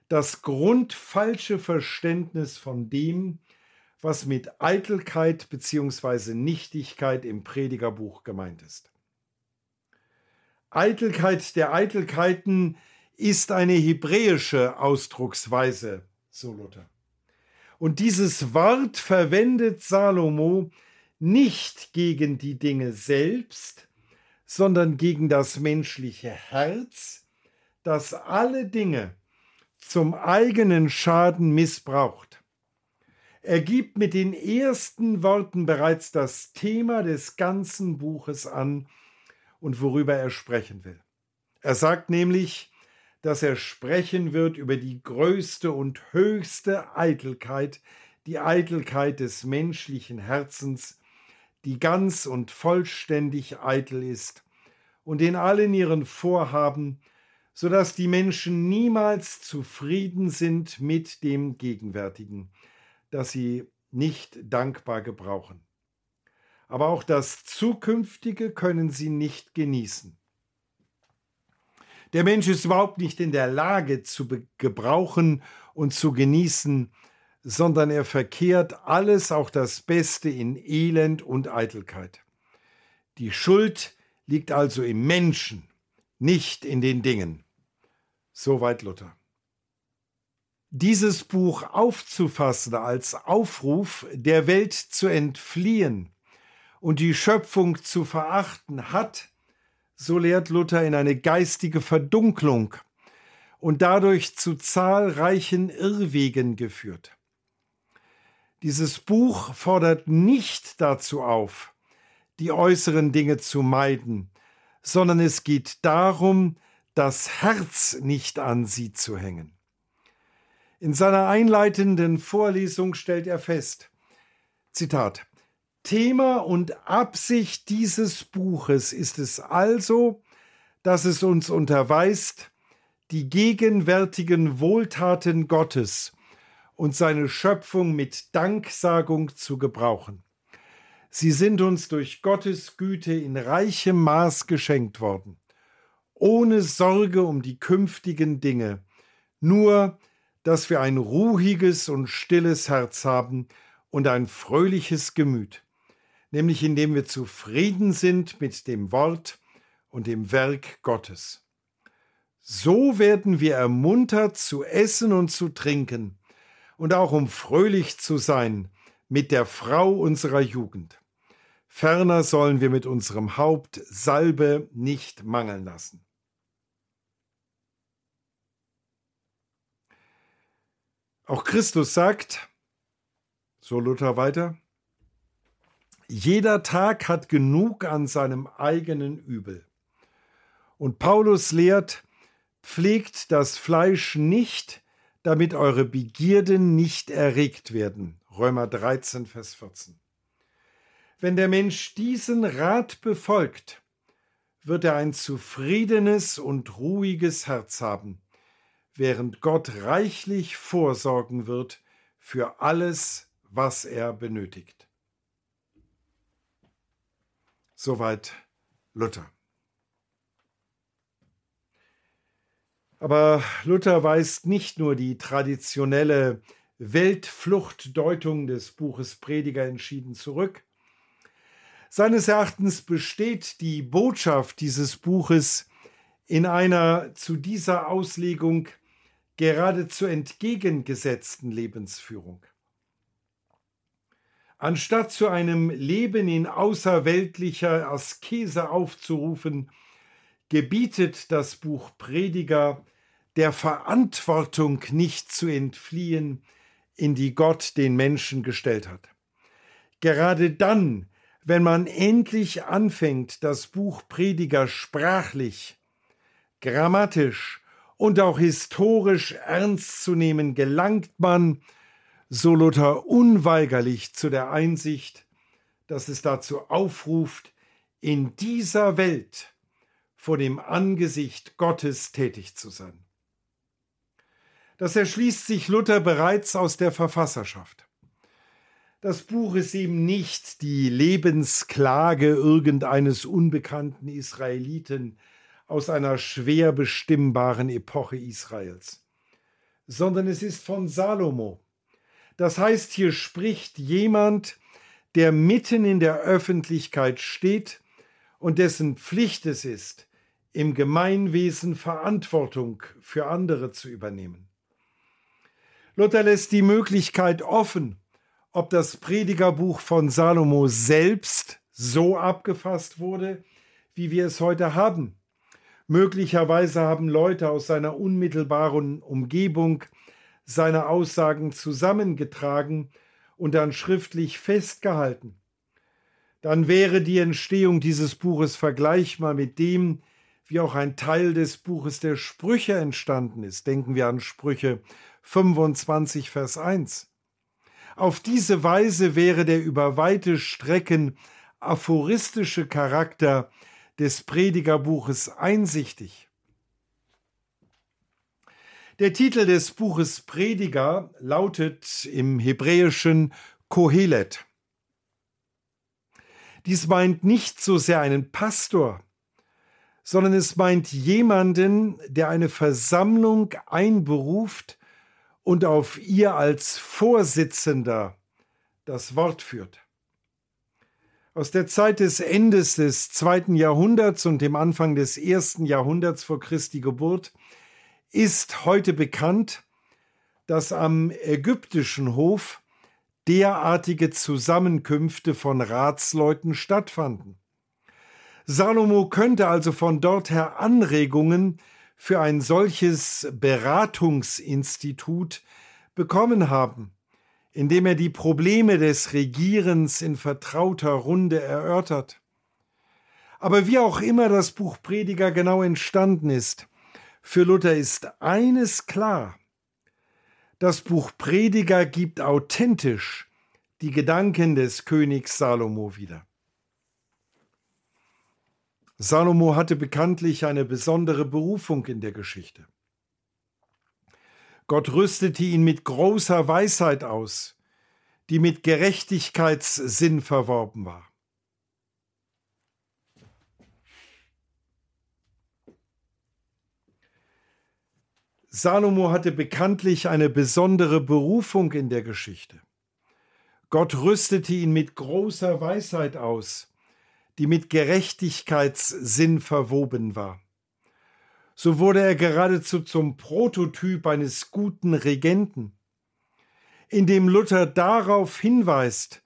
das grundfalsche Verständnis von dem, was mit Eitelkeit bzw. Nichtigkeit im Predigerbuch gemeint ist. Eitelkeit der Eitelkeiten ist eine hebräische Ausdrucksweise, so Luther. Und dieses Wort verwendet Salomo nicht gegen die Dinge selbst, sondern gegen das menschliche Herz, das alle Dinge zum eigenen Schaden missbraucht. Er gibt mit den ersten Worten bereits das Thema des ganzen Buches an und worüber er sprechen will. Er sagt nämlich, dass er sprechen wird über die größte und höchste Eitelkeit, die Eitelkeit des menschlichen Herzens, die ganz und vollständig eitel ist und in allen ihren Vorhaben, so dass die Menschen niemals zufrieden sind mit dem Gegenwärtigen, das sie nicht dankbar gebrauchen. Aber auch das Zukünftige können sie nicht genießen. Der Mensch ist überhaupt nicht in der Lage zu gebrauchen und zu genießen, sondern er verkehrt alles, auch das Beste, in Elend und Eitelkeit. Die Schuld liegt also im Menschen, nicht in den Dingen. Soweit Luther. Dieses Buch aufzufassen als Aufruf, der Welt zu entfliehen und die Schöpfung zu verachten, hat so lehrt Luther, in eine geistige Verdunklung und dadurch zu zahlreichen Irrwegen geführt. Dieses Buch fordert nicht dazu auf, die äußeren Dinge zu meiden, sondern es geht darum, das Herz nicht an sie zu hängen. In seiner einleitenden Vorlesung stellt er fest, Zitat, Thema und Absicht dieses Buches ist es also, dass es uns unterweist, die gegenwärtigen Wohltaten Gottes und seine Schöpfung mit Danksagung zu gebrauchen. Sie sind uns durch Gottes Güte in reichem Maß geschenkt worden, ohne Sorge um die künftigen Dinge, nur dass wir ein ruhiges und stilles Herz haben und ein fröhliches Gemüt nämlich indem wir zufrieden sind mit dem Wort und dem Werk Gottes. So werden wir ermuntert zu essen und zu trinken und auch um fröhlich zu sein mit der Frau unserer Jugend. Ferner sollen wir mit unserem Haupt Salbe nicht mangeln lassen. Auch Christus sagt, so Luther weiter, jeder Tag hat genug an seinem eigenen Übel. Und Paulus lehrt, pflegt das Fleisch nicht, damit eure Begierden nicht erregt werden. Römer 13, Vers 14. Wenn der Mensch diesen Rat befolgt, wird er ein zufriedenes und ruhiges Herz haben, während Gott reichlich vorsorgen wird für alles, was er benötigt. Soweit Luther. Aber Luther weist nicht nur die traditionelle Weltfluchtdeutung des Buches Prediger entschieden zurück. Seines Erachtens besteht die Botschaft dieses Buches in einer zu dieser Auslegung geradezu entgegengesetzten Lebensführung. Anstatt zu einem Leben in außerweltlicher Askese aufzurufen, gebietet das Buch Prediger, der Verantwortung nicht zu entfliehen, in die Gott den Menschen gestellt hat. Gerade dann, wenn man endlich anfängt, das Buch Prediger sprachlich, grammatisch und auch historisch ernst zu nehmen, gelangt man, so Luther unweigerlich zu der Einsicht, dass es dazu aufruft, in dieser Welt vor dem Angesicht Gottes tätig zu sein. Das erschließt sich Luther bereits aus der Verfasserschaft. Das Buch ist eben nicht die Lebensklage irgendeines unbekannten Israeliten aus einer schwer bestimmbaren Epoche Israels, sondern es ist von Salomo, das heißt, hier spricht jemand, der mitten in der Öffentlichkeit steht und dessen Pflicht es ist, im Gemeinwesen Verantwortung für andere zu übernehmen. Luther lässt die Möglichkeit offen, ob das Predigerbuch von Salomo selbst so abgefasst wurde, wie wir es heute haben. Möglicherweise haben Leute aus seiner unmittelbaren Umgebung seine Aussagen zusammengetragen und dann schriftlich festgehalten. Dann wäre die Entstehung dieses Buches vergleichbar mit dem, wie auch ein Teil des Buches der Sprüche entstanden ist. Denken wir an Sprüche 25, Vers 1. Auf diese Weise wäre der über weite Strecken aphoristische Charakter des Predigerbuches einsichtig. Der Titel des Buches Prediger lautet im Hebräischen Kohelet. Dies meint nicht so sehr einen Pastor, sondern es meint jemanden, der eine Versammlung einberuft und auf ihr als Vorsitzender das Wort führt. Aus der Zeit des Endes des zweiten Jahrhunderts und dem Anfang des ersten Jahrhunderts vor Christi Geburt ist heute bekannt, dass am ägyptischen Hof derartige Zusammenkünfte von Ratsleuten stattfanden. Salomo könnte also von dort her Anregungen für ein solches Beratungsinstitut bekommen haben, indem er die Probleme des Regierens in vertrauter Runde erörtert. Aber wie auch immer das Buch Prediger genau entstanden ist, für Luther ist eines klar. Das Buch Prediger gibt authentisch die Gedanken des Königs Salomo wieder. Salomo hatte bekanntlich eine besondere Berufung in der Geschichte. Gott rüstete ihn mit großer Weisheit aus, die mit Gerechtigkeitssinn verworben war. Salomo hatte bekanntlich eine besondere Berufung in der Geschichte. Gott rüstete ihn mit großer Weisheit aus, die mit Gerechtigkeitssinn verwoben war. So wurde er geradezu zum Prototyp eines guten Regenten. Indem Luther darauf hinweist,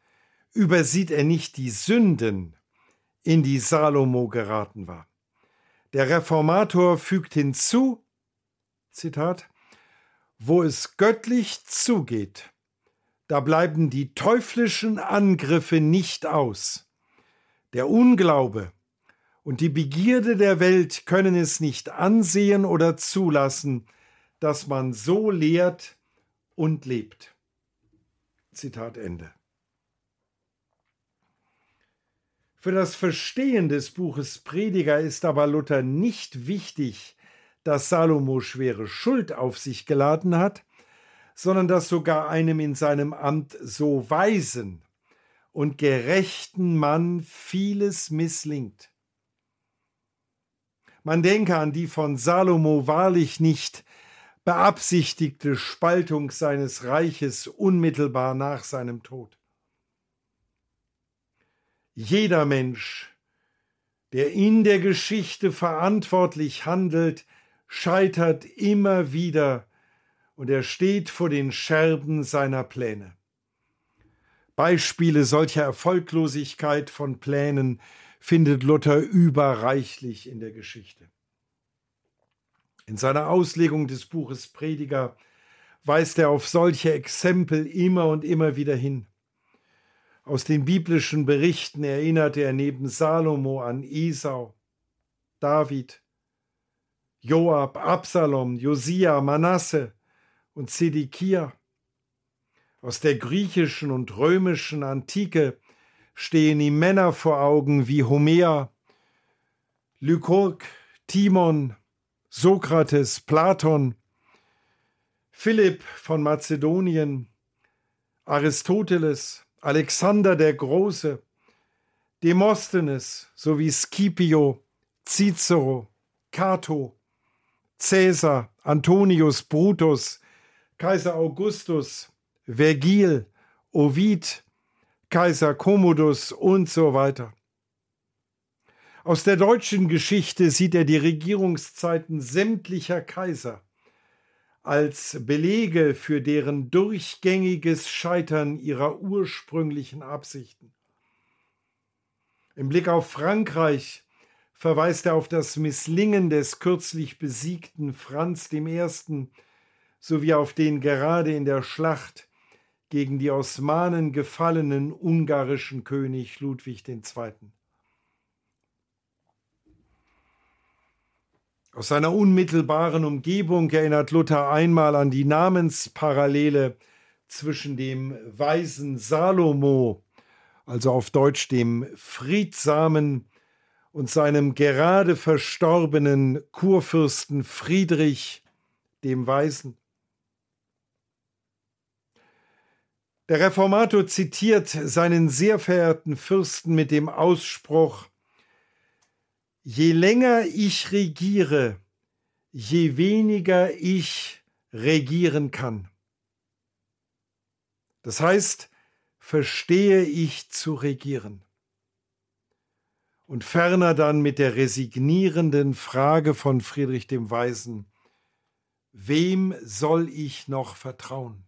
übersieht er nicht die Sünden, in die Salomo geraten war. Der Reformator fügt hinzu, Zitat, wo es göttlich zugeht, da bleiben die teuflischen Angriffe nicht aus. Der Unglaube und die Begierde der Welt können es nicht ansehen oder zulassen, dass man so lehrt und lebt. Zitat Ende. Für das Verstehen des Buches Prediger ist aber Luther nicht wichtig, dass Salomo schwere Schuld auf sich geladen hat, sondern dass sogar einem in seinem Amt so weisen und gerechten Mann vieles misslingt. Man denke an die von Salomo wahrlich nicht beabsichtigte Spaltung seines Reiches unmittelbar nach seinem Tod. Jeder Mensch, der in der Geschichte verantwortlich handelt, scheitert immer wieder und er steht vor den Scherben seiner Pläne. Beispiele solcher Erfolglosigkeit von Plänen findet Luther überreichlich in der Geschichte. In seiner Auslegung des Buches Prediger weist er auf solche Exempel immer und immer wieder hin. Aus den biblischen Berichten erinnerte er neben Salomo an Esau, David, Joab, Absalom, Josia, Manasse und Zedekia. Aus der griechischen und römischen Antike stehen ihm Männer vor Augen wie Homer, Lykurg, Timon, Sokrates, Platon, Philipp von Mazedonien, Aristoteles, Alexander der Große, Demosthenes sowie Scipio, Cicero, Cato, Caesar, Antonius, Brutus, Kaiser Augustus, Vergil, Ovid, Kaiser Commodus und so weiter. Aus der deutschen Geschichte sieht er die Regierungszeiten sämtlicher Kaiser als Belege für deren durchgängiges Scheitern ihrer ursprünglichen Absichten. Im Blick auf Frankreich verweist er auf das Misslingen des kürzlich besiegten Franz I. sowie auf den gerade in der Schlacht gegen die Osmanen gefallenen ungarischen König Ludwig II. Aus seiner unmittelbaren Umgebung erinnert Luther einmal an die Namensparallele zwischen dem weisen Salomo, also auf Deutsch dem Friedsamen, und seinem gerade verstorbenen Kurfürsten Friedrich, dem Weisen. Der Reformator zitiert seinen sehr verehrten Fürsten mit dem Ausspruch Je länger ich regiere, je weniger ich regieren kann. Das heißt, verstehe ich zu regieren. Und ferner dann mit der resignierenden Frage von Friedrich dem Weisen, wem soll ich noch vertrauen?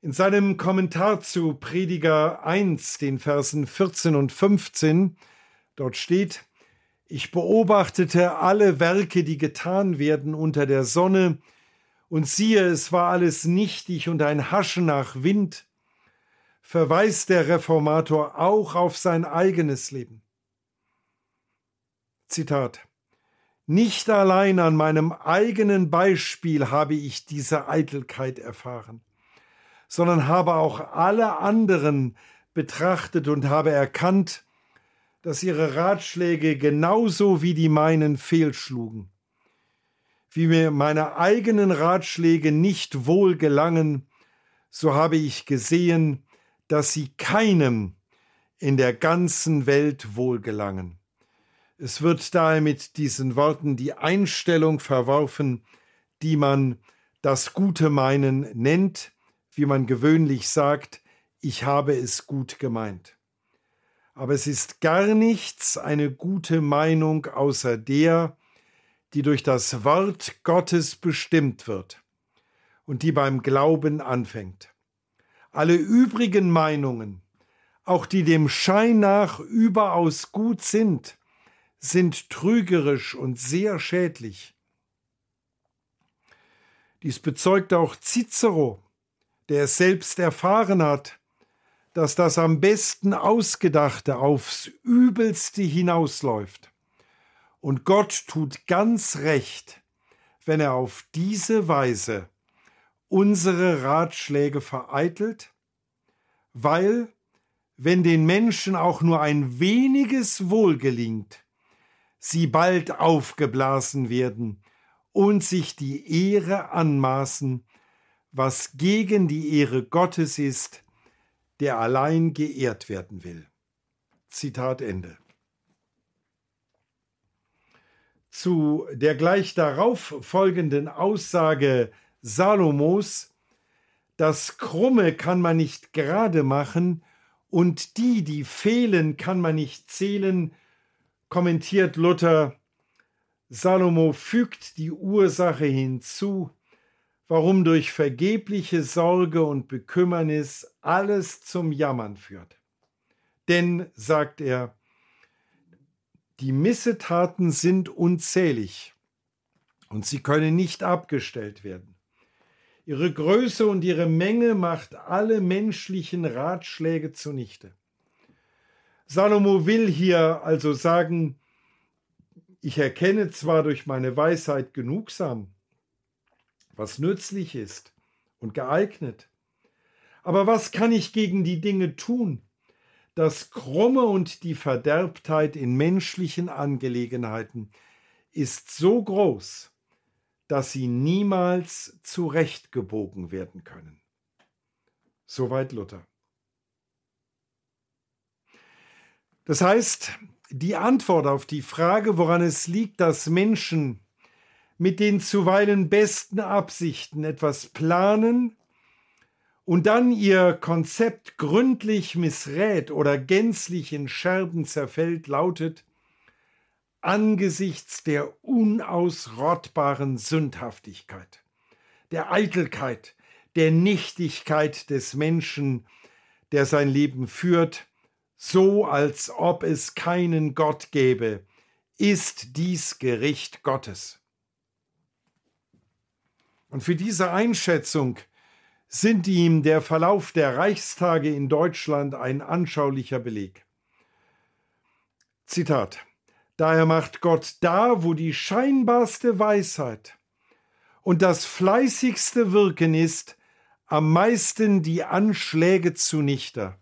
In seinem Kommentar zu Prediger 1, den Versen 14 und 15, dort steht, ich beobachtete alle Werke, die getan werden unter der Sonne, und siehe, es war alles nichtig und ein Haschen nach Wind, verweist der Reformator auch auf sein eigenes Leben. Zitat Nicht allein an meinem eigenen Beispiel habe ich diese Eitelkeit erfahren sondern habe auch alle anderen betrachtet und habe erkannt, dass ihre Ratschläge genauso wie die meinen fehlschlugen. Wie mir meine eigenen Ratschläge nicht wohl gelangen, so habe ich gesehen, dass sie keinem in der ganzen Welt wohlgelangen. Es wird daher mit diesen Worten die Einstellung verworfen, die man das gute Meinen nennt, wie man gewöhnlich sagt, ich habe es gut gemeint. Aber es ist gar nichts eine gute Meinung außer der, die durch das Wort Gottes bestimmt wird und die beim Glauben anfängt. Alle übrigen Meinungen, auch die dem Schein nach überaus gut sind, sind trügerisch und sehr schädlich. Dies bezeugt auch Cicero der es selbst erfahren hat, dass das am besten Ausgedachte aufs Übelste hinausläuft. Und Gott tut ganz recht, wenn er auf diese Weise unsere Ratschläge vereitelt weil, wenn den Menschen auch nur ein weniges Wohl gelingt, sie bald aufgeblasen werden und sich die Ehre anmaßen, was gegen die Ehre Gottes ist, der allein geehrt werden will. Zitat Ende. Zu der gleich darauf folgenden Aussage Salomos, das Krumme kann man nicht gerade machen und die, die fehlen, kann man nicht zählen, kommentiert Luther, Salomo fügt die Ursache hinzu, warum durch vergebliche Sorge und Bekümmernis alles zum Jammern führt. Denn, sagt er, die Missetaten sind unzählig und sie können nicht abgestellt werden. Ihre Größe und ihre Menge macht alle menschlichen Ratschläge zunichte. Salomo will hier also sagen, ich erkenne zwar durch meine Weisheit genugsam, was nützlich ist und geeignet, aber was kann ich gegen die Dinge tun? Das Krumme und die Verderbtheit in menschlichen Angelegenheiten ist so groß, dass sie niemals zurechtgebogen werden können. Soweit Luther. Das heißt, die Antwort auf die Frage, woran es liegt, dass Menschen mit den zuweilen besten Absichten etwas planen, und dann ihr Konzept gründlich missrät oder gänzlich in Scherben zerfällt, lautet angesichts der unausrottbaren Sündhaftigkeit, der Eitelkeit, der Nichtigkeit des Menschen, der sein Leben führt, so als ob es keinen Gott gäbe, ist dies Gericht Gottes. Und für diese Einschätzung sind ihm der Verlauf der Reichstage in Deutschland ein anschaulicher Beleg. Zitat Daher macht Gott da, wo die scheinbarste Weisheit und das fleißigste Wirken ist, am meisten die Anschläge zunichte,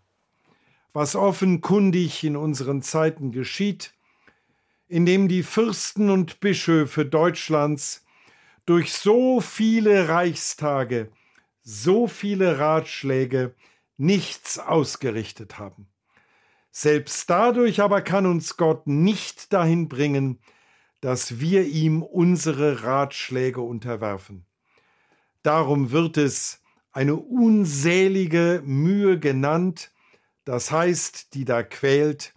was offenkundig in unseren Zeiten geschieht, indem die Fürsten und Bischöfe Deutschlands durch so viele Reichstage so viele Ratschläge nichts ausgerichtet haben. Selbst dadurch aber kann uns Gott nicht dahin bringen, dass wir ihm unsere Ratschläge unterwerfen. Darum wird es eine unzählige Mühe genannt, das heißt, die da quält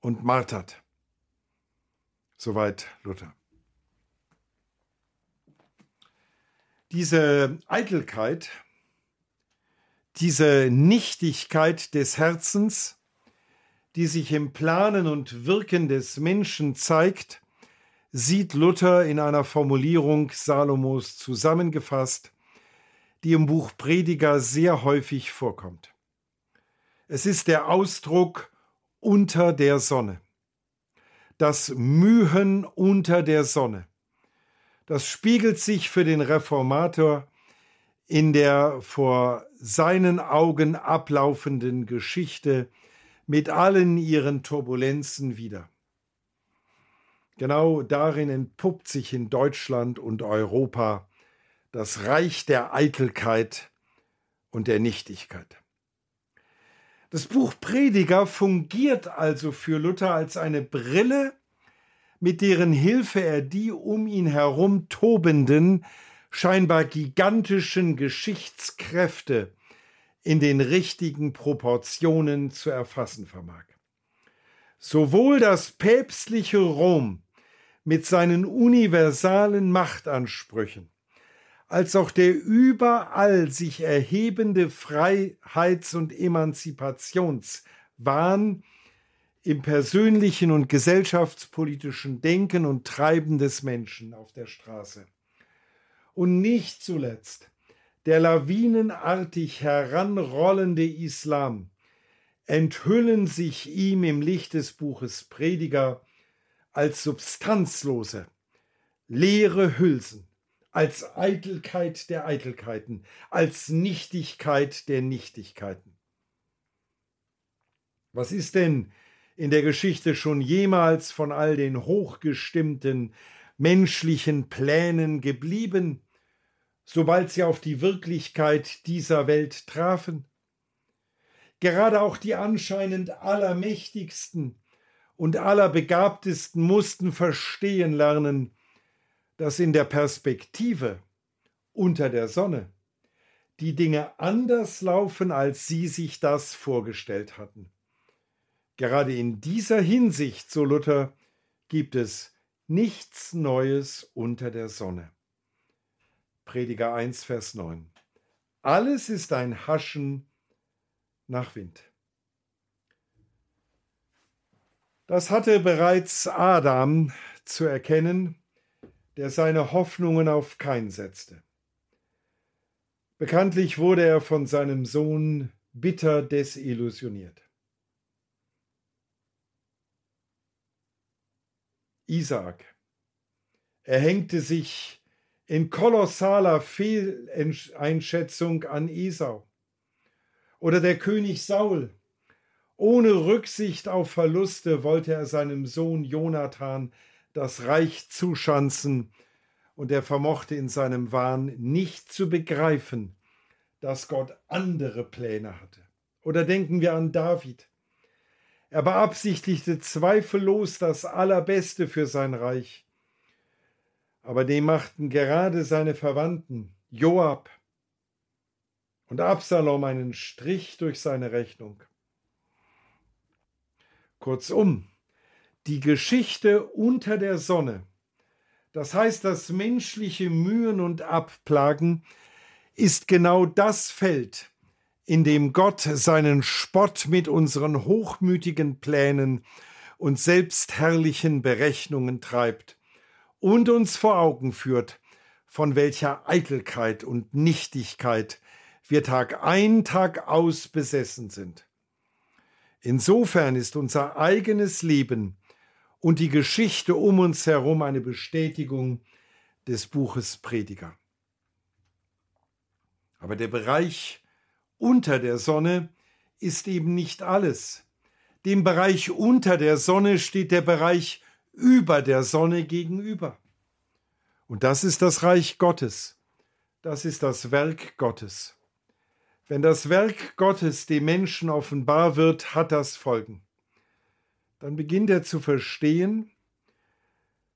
und martert. Soweit Luther. Diese Eitelkeit, diese Nichtigkeit des Herzens, die sich im Planen und Wirken des Menschen zeigt, sieht Luther in einer Formulierung Salomos zusammengefasst, die im Buch Prediger sehr häufig vorkommt. Es ist der Ausdruck unter der Sonne. Das Mühen unter der Sonne. Das spiegelt sich für den Reformator in der vor seinen Augen ablaufenden Geschichte mit allen ihren Turbulenzen wider. Genau darin entpuppt sich in Deutschland und Europa das Reich der Eitelkeit und der Nichtigkeit. Das Buch Prediger fungiert also für Luther als eine Brille, mit deren Hilfe er die um ihn herum tobenden, scheinbar gigantischen Geschichtskräfte in den richtigen Proportionen zu erfassen vermag. Sowohl das päpstliche Rom mit seinen universalen Machtansprüchen, als auch der überall sich erhebende Freiheits- und Emanzipationswahn im persönlichen und gesellschaftspolitischen Denken und Treiben des Menschen auf der Straße. Und nicht zuletzt der lawinenartig heranrollende Islam enthüllen sich ihm im Licht des Buches Prediger als substanzlose, leere Hülsen, als Eitelkeit der Eitelkeiten, als Nichtigkeit der Nichtigkeiten. Was ist denn in der Geschichte schon jemals von all den hochgestimmten menschlichen Plänen geblieben, sobald sie auf die Wirklichkeit dieser Welt trafen? Gerade auch die anscheinend allermächtigsten und allerbegabtesten mussten verstehen lernen, dass in der Perspektive unter der Sonne die Dinge anders laufen, als sie sich das vorgestellt hatten. Gerade in dieser Hinsicht, so Luther, gibt es nichts Neues unter der Sonne. Prediger 1, Vers 9. Alles ist ein Haschen nach Wind. Das hatte bereits Adam zu erkennen, der seine Hoffnungen auf Kain setzte. Bekanntlich wurde er von seinem Sohn bitter desillusioniert. Isaak. Er hängte sich in kolossaler Fehleinschätzung an Esau. Oder der König Saul. Ohne Rücksicht auf Verluste wollte er seinem Sohn Jonathan das Reich zuschanzen und er vermochte in seinem Wahn nicht zu begreifen, dass Gott andere Pläne hatte. Oder denken wir an David. Er beabsichtigte zweifellos das Allerbeste für sein Reich. Aber dem machten gerade seine Verwandten, Joab und Absalom, einen Strich durch seine Rechnung. Kurzum, die Geschichte unter der Sonne das heißt, das menschliche Mühen und Abplagen ist genau das Feld, in dem Gott seinen Spott mit unseren hochmütigen Plänen und selbstherrlichen Berechnungen treibt und uns vor Augen führt, von welcher Eitelkeit und Nichtigkeit wir Tag ein, Tag aus besessen sind. Insofern ist unser eigenes Leben und die Geschichte um uns herum eine Bestätigung des Buches Prediger. Aber der Bereich unter der Sonne ist eben nicht alles. Dem Bereich unter der Sonne steht der Bereich über der Sonne gegenüber. Und das ist das Reich Gottes. Das ist das Werk Gottes. Wenn das Werk Gottes dem Menschen offenbar wird, hat das Folgen dann beginnt er zu verstehen,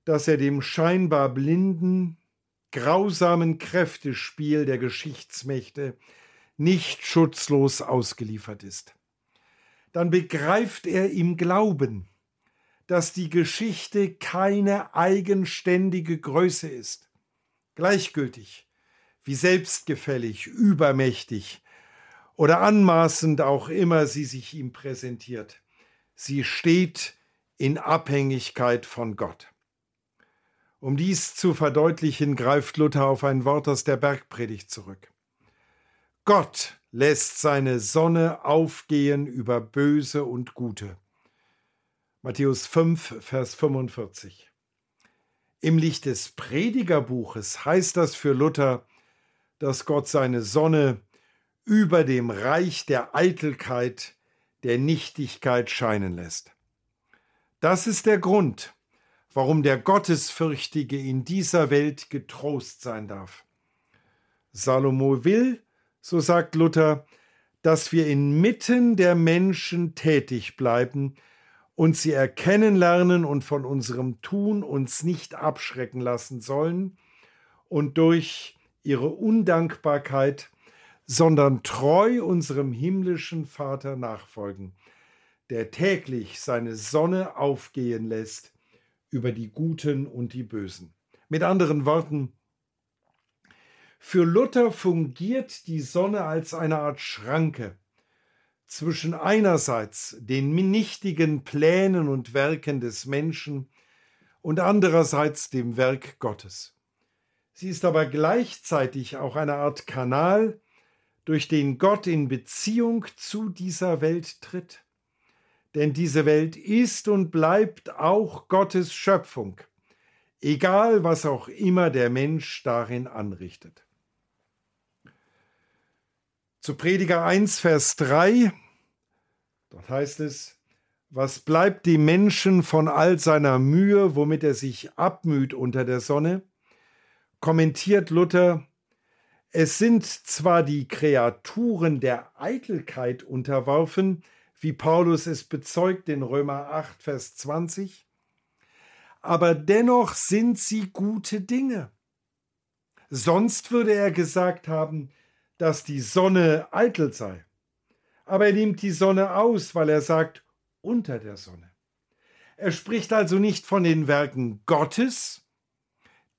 dass er dem scheinbar blinden, grausamen Kräftespiel der Geschichtsmächte nicht schutzlos ausgeliefert ist. Dann begreift er im Glauben, dass die Geschichte keine eigenständige Größe ist, gleichgültig, wie selbstgefällig, übermächtig oder anmaßend auch immer sie sich ihm präsentiert. Sie steht in Abhängigkeit von Gott. Um dies zu verdeutlichen, greift Luther auf ein Wort aus der Bergpredigt zurück. Gott lässt seine Sonne aufgehen über Böse und Gute. Matthäus 5, Vers 45. Im Licht des Predigerbuches heißt das für Luther, dass Gott seine Sonne über dem Reich der Eitelkeit der Nichtigkeit scheinen lässt. Das ist der Grund, warum der Gottesfürchtige in dieser Welt getrost sein darf. Salomo will, so sagt Luther, dass wir inmitten der Menschen tätig bleiben und sie erkennen lernen und von unserem Tun uns nicht abschrecken lassen sollen und durch ihre Undankbarkeit sondern treu unserem himmlischen Vater nachfolgen, der täglich seine Sonne aufgehen lässt über die Guten und die Bösen. Mit anderen Worten, für Luther fungiert die Sonne als eine Art Schranke zwischen einerseits den nichtigen Plänen und Werken des Menschen und andererseits dem Werk Gottes. Sie ist aber gleichzeitig auch eine Art Kanal durch den Gott in Beziehung zu dieser Welt tritt. Denn diese Welt ist und bleibt auch Gottes Schöpfung, egal was auch immer der Mensch darin anrichtet. Zu Prediger 1, Vers 3, Dort heißt es, was bleibt dem Menschen von all seiner Mühe, womit er sich abmüht unter der Sonne? Kommentiert Luther, es sind zwar die Kreaturen der Eitelkeit unterworfen, wie Paulus es bezeugt in Römer 8, Vers 20, aber dennoch sind sie gute Dinge. Sonst würde er gesagt haben, dass die Sonne eitel sei. Aber er nimmt die Sonne aus, weil er sagt, unter der Sonne. Er spricht also nicht von den Werken Gottes,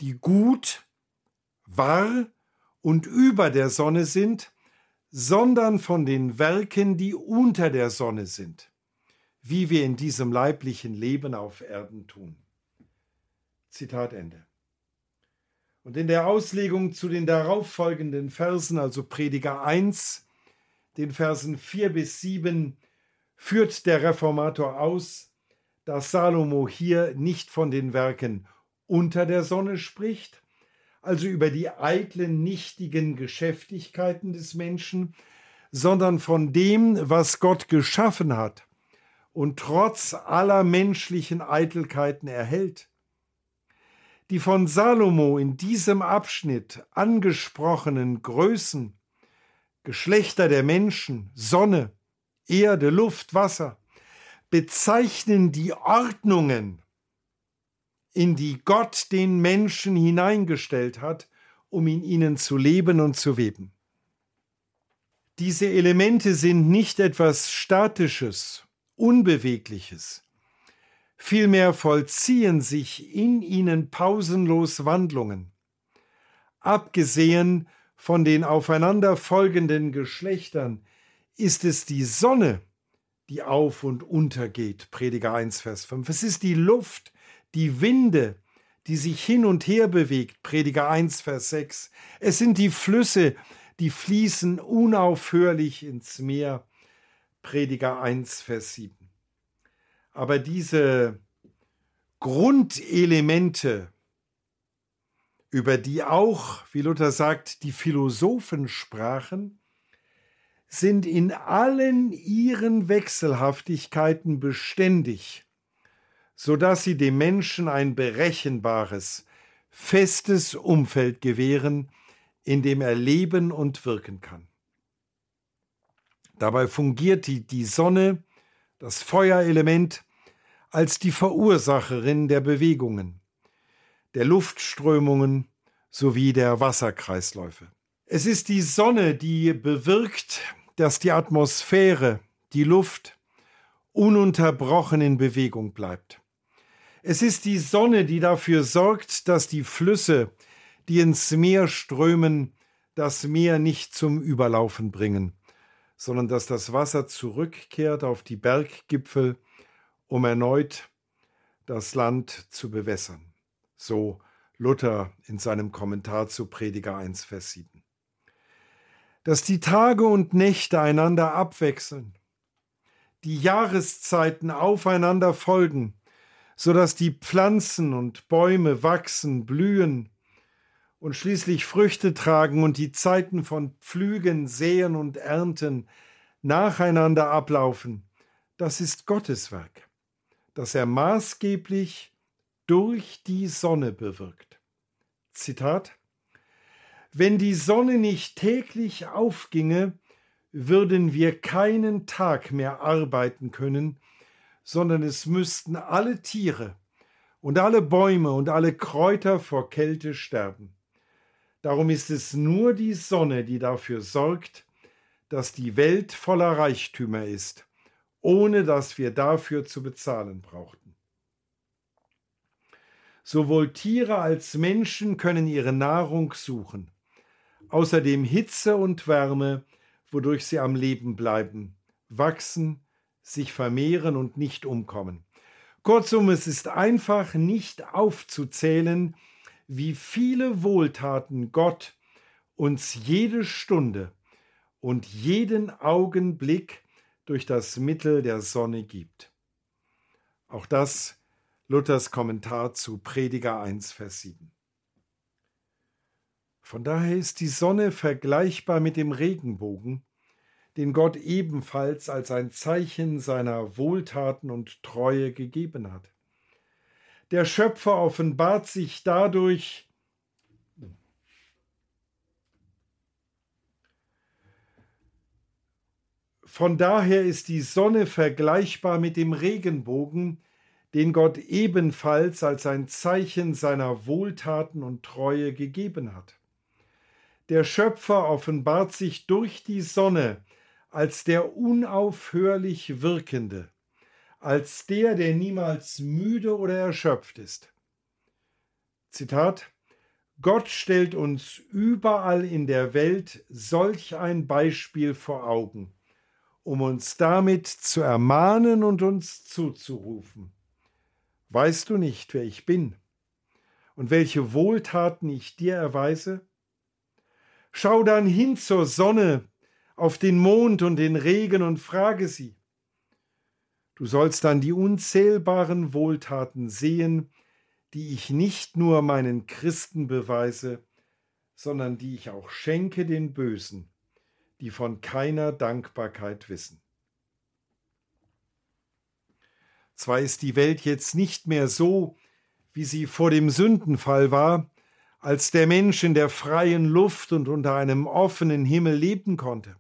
die gut, wahr und über der Sonne sind, sondern von den Werken, die unter der Sonne sind, wie wir in diesem leiblichen Leben auf Erden tun. Zitat Ende. Und in der Auslegung zu den darauffolgenden Versen, also Prediger 1, den Versen 4 bis 7, führt der Reformator aus, dass Salomo hier nicht von den Werken unter der Sonne spricht, also über die eitlen, nichtigen Geschäftigkeiten des Menschen, sondern von dem, was Gott geschaffen hat und trotz aller menschlichen Eitelkeiten erhält. Die von Salomo in diesem Abschnitt angesprochenen Größen, Geschlechter der Menschen, Sonne, Erde, Luft, Wasser, bezeichnen die Ordnungen, in die Gott den Menschen hineingestellt hat, um in ihnen zu leben und zu weben. Diese Elemente sind nicht etwas Statisches, Unbewegliches. Vielmehr vollziehen sich in ihnen pausenlos Wandlungen. Abgesehen von den aufeinanderfolgenden Geschlechtern ist es die Sonne, die auf und untergeht, Prediger 1, Vers 5. Es ist die Luft, die Winde, die sich hin und her bewegt, Prediger 1, Vers 6. Es sind die Flüsse, die fließen unaufhörlich ins Meer, Prediger 1, Vers 7. Aber diese Grundelemente, über die auch, wie Luther sagt, die Philosophen sprachen, sind in allen ihren Wechselhaftigkeiten beständig so dass sie dem Menschen ein berechenbares, festes Umfeld gewähren, in dem er leben und wirken kann. Dabei fungiert die Sonne, das Feuerelement, als die Verursacherin der Bewegungen, der Luftströmungen sowie der Wasserkreisläufe. Es ist die Sonne, die bewirkt, dass die Atmosphäre, die Luft ununterbrochen in Bewegung bleibt. Es ist die Sonne, die dafür sorgt, dass die Flüsse, die ins Meer strömen, das Meer nicht zum Überlaufen bringen, sondern dass das Wasser zurückkehrt auf die Berggipfel, um erneut das Land zu bewässern. So Luther in seinem Kommentar zu Prediger 1, Vers 7. Dass die Tage und Nächte einander abwechseln, die Jahreszeiten aufeinander folgen, so dass die Pflanzen und Bäume wachsen, blühen und schließlich Früchte tragen und die Zeiten von Pflügen, Säen und Ernten nacheinander ablaufen, das ist Gottes Werk, das er maßgeblich durch die Sonne bewirkt. Zitat Wenn die Sonne nicht täglich aufginge, würden wir keinen Tag mehr arbeiten können, sondern es müssten alle Tiere und alle Bäume und alle Kräuter vor Kälte sterben. Darum ist es nur die Sonne, die dafür sorgt, dass die Welt voller Reichtümer ist, ohne dass wir dafür zu bezahlen brauchten. Sowohl Tiere als Menschen können ihre Nahrung suchen, außerdem Hitze und Wärme, wodurch sie am Leben bleiben, wachsen sich vermehren und nicht umkommen. Kurzum, es ist einfach nicht aufzuzählen, wie viele Wohltaten Gott uns jede Stunde und jeden Augenblick durch das Mittel der Sonne gibt. Auch das Luthers Kommentar zu Prediger 1, Vers 7. Von daher ist die Sonne vergleichbar mit dem Regenbogen, den Gott ebenfalls als ein Zeichen seiner Wohltaten und Treue gegeben hat. Der Schöpfer offenbart sich dadurch Von daher ist die Sonne vergleichbar mit dem Regenbogen, den Gott ebenfalls als ein Zeichen seiner Wohltaten und Treue gegeben hat. Der Schöpfer offenbart sich durch die Sonne als der unaufhörlich Wirkende, als der, der niemals müde oder erschöpft ist. Zitat Gott stellt uns überall in der Welt solch ein Beispiel vor Augen, um uns damit zu ermahnen und uns zuzurufen. Weißt du nicht, wer ich bin und welche Wohltaten ich dir erweise? Schau dann hin zur Sonne, auf den Mond und den Regen und frage sie. Du sollst dann die unzählbaren Wohltaten sehen, die ich nicht nur meinen Christen beweise, sondern die ich auch schenke den Bösen, die von keiner Dankbarkeit wissen. Zwar ist die Welt jetzt nicht mehr so, wie sie vor dem Sündenfall war, als der Mensch in der freien Luft und unter einem offenen Himmel leben konnte.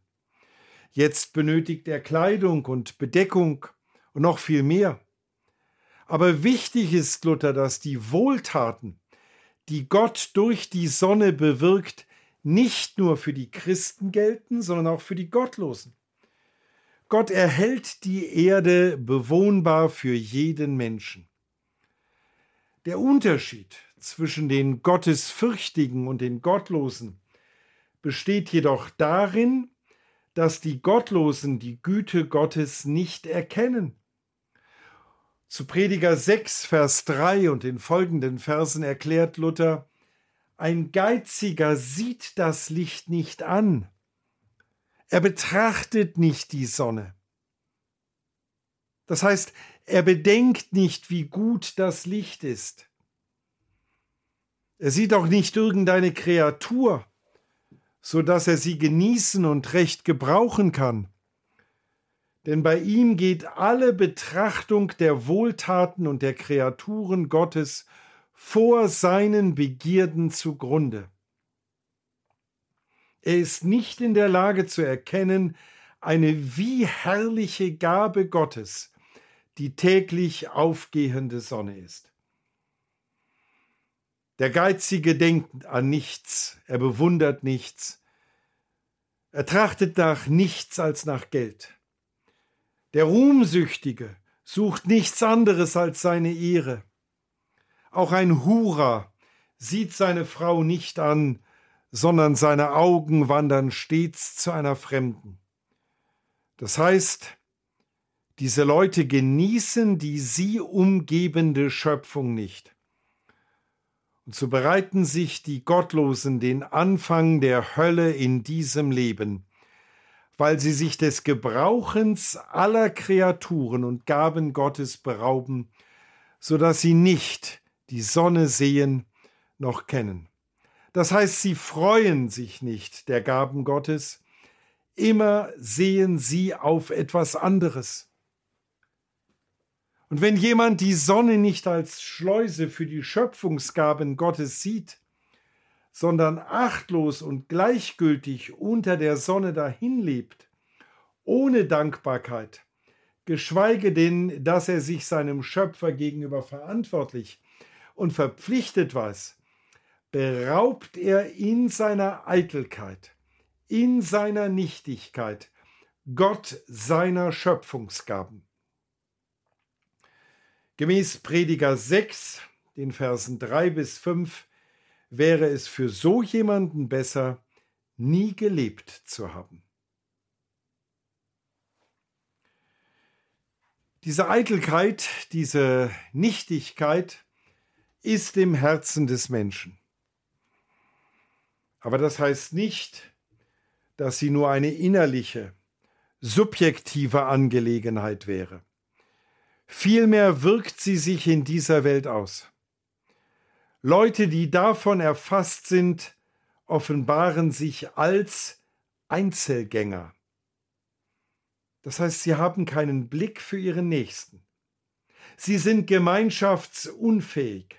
Jetzt benötigt er Kleidung und Bedeckung und noch viel mehr. Aber wichtig ist, Luther, dass die Wohltaten, die Gott durch die Sonne bewirkt, nicht nur für die Christen gelten, sondern auch für die Gottlosen. Gott erhält die Erde bewohnbar für jeden Menschen. Der Unterschied zwischen den Gottesfürchtigen und den Gottlosen besteht jedoch darin, dass die Gottlosen die Güte Gottes nicht erkennen. Zu Prediger 6, Vers 3 und den folgenden Versen erklärt Luther, ein Geiziger sieht das Licht nicht an. Er betrachtet nicht die Sonne. Das heißt, er bedenkt nicht, wie gut das Licht ist. Er sieht auch nicht irgendeine Kreatur, so dass er sie genießen und recht gebrauchen kann. Denn bei ihm geht alle Betrachtung der Wohltaten und der Kreaturen Gottes vor seinen Begierden zugrunde. Er ist nicht in der Lage zu erkennen, eine wie herrliche Gabe Gottes die täglich aufgehende Sonne ist. Der Geizige denkt an nichts, er bewundert nichts, er trachtet nach nichts als nach Geld. Der Ruhmsüchtige sucht nichts anderes als seine Ehre. Auch ein Hura sieht seine Frau nicht an, sondern seine Augen wandern stets zu einer Fremden. Das heißt, diese Leute genießen die sie umgebende Schöpfung nicht. Und so bereiten sich die Gottlosen den Anfang der Hölle in diesem Leben, weil sie sich des Gebrauchens aller Kreaturen und Gaben Gottes berauben, so dass sie nicht die Sonne sehen noch kennen. Das heißt, sie freuen sich nicht der Gaben Gottes, immer sehen sie auf etwas anderes. Und wenn jemand die Sonne nicht als Schleuse für die Schöpfungsgaben Gottes sieht, sondern achtlos und gleichgültig unter der Sonne dahinlebt, ohne Dankbarkeit, geschweige denn, dass er sich seinem Schöpfer gegenüber verantwortlich und verpflichtet weiß, beraubt er in seiner Eitelkeit, in seiner Nichtigkeit Gott seiner Schöpfungsgaben. Gemäß Prediger 6, den Versen 3 bis 5, wäre es für so jemanden besser, nie gelebt zu haben. Diese Eitelkeit, diese Nichtigkeit ist im Herzen des Menschen. Aber das heißt nicht, dass sie nur eine innerliche, subjektive Angelegenheit wäre. Vielmehr wirkt sie sich in dieser Welt aus. Leute, die davon erfasst sind, offenbaren sich als Einzelgänger, Das heißt, sie haben keinen Blick für ihren Nächsten. Sie sind gemeinschaftsunfähig.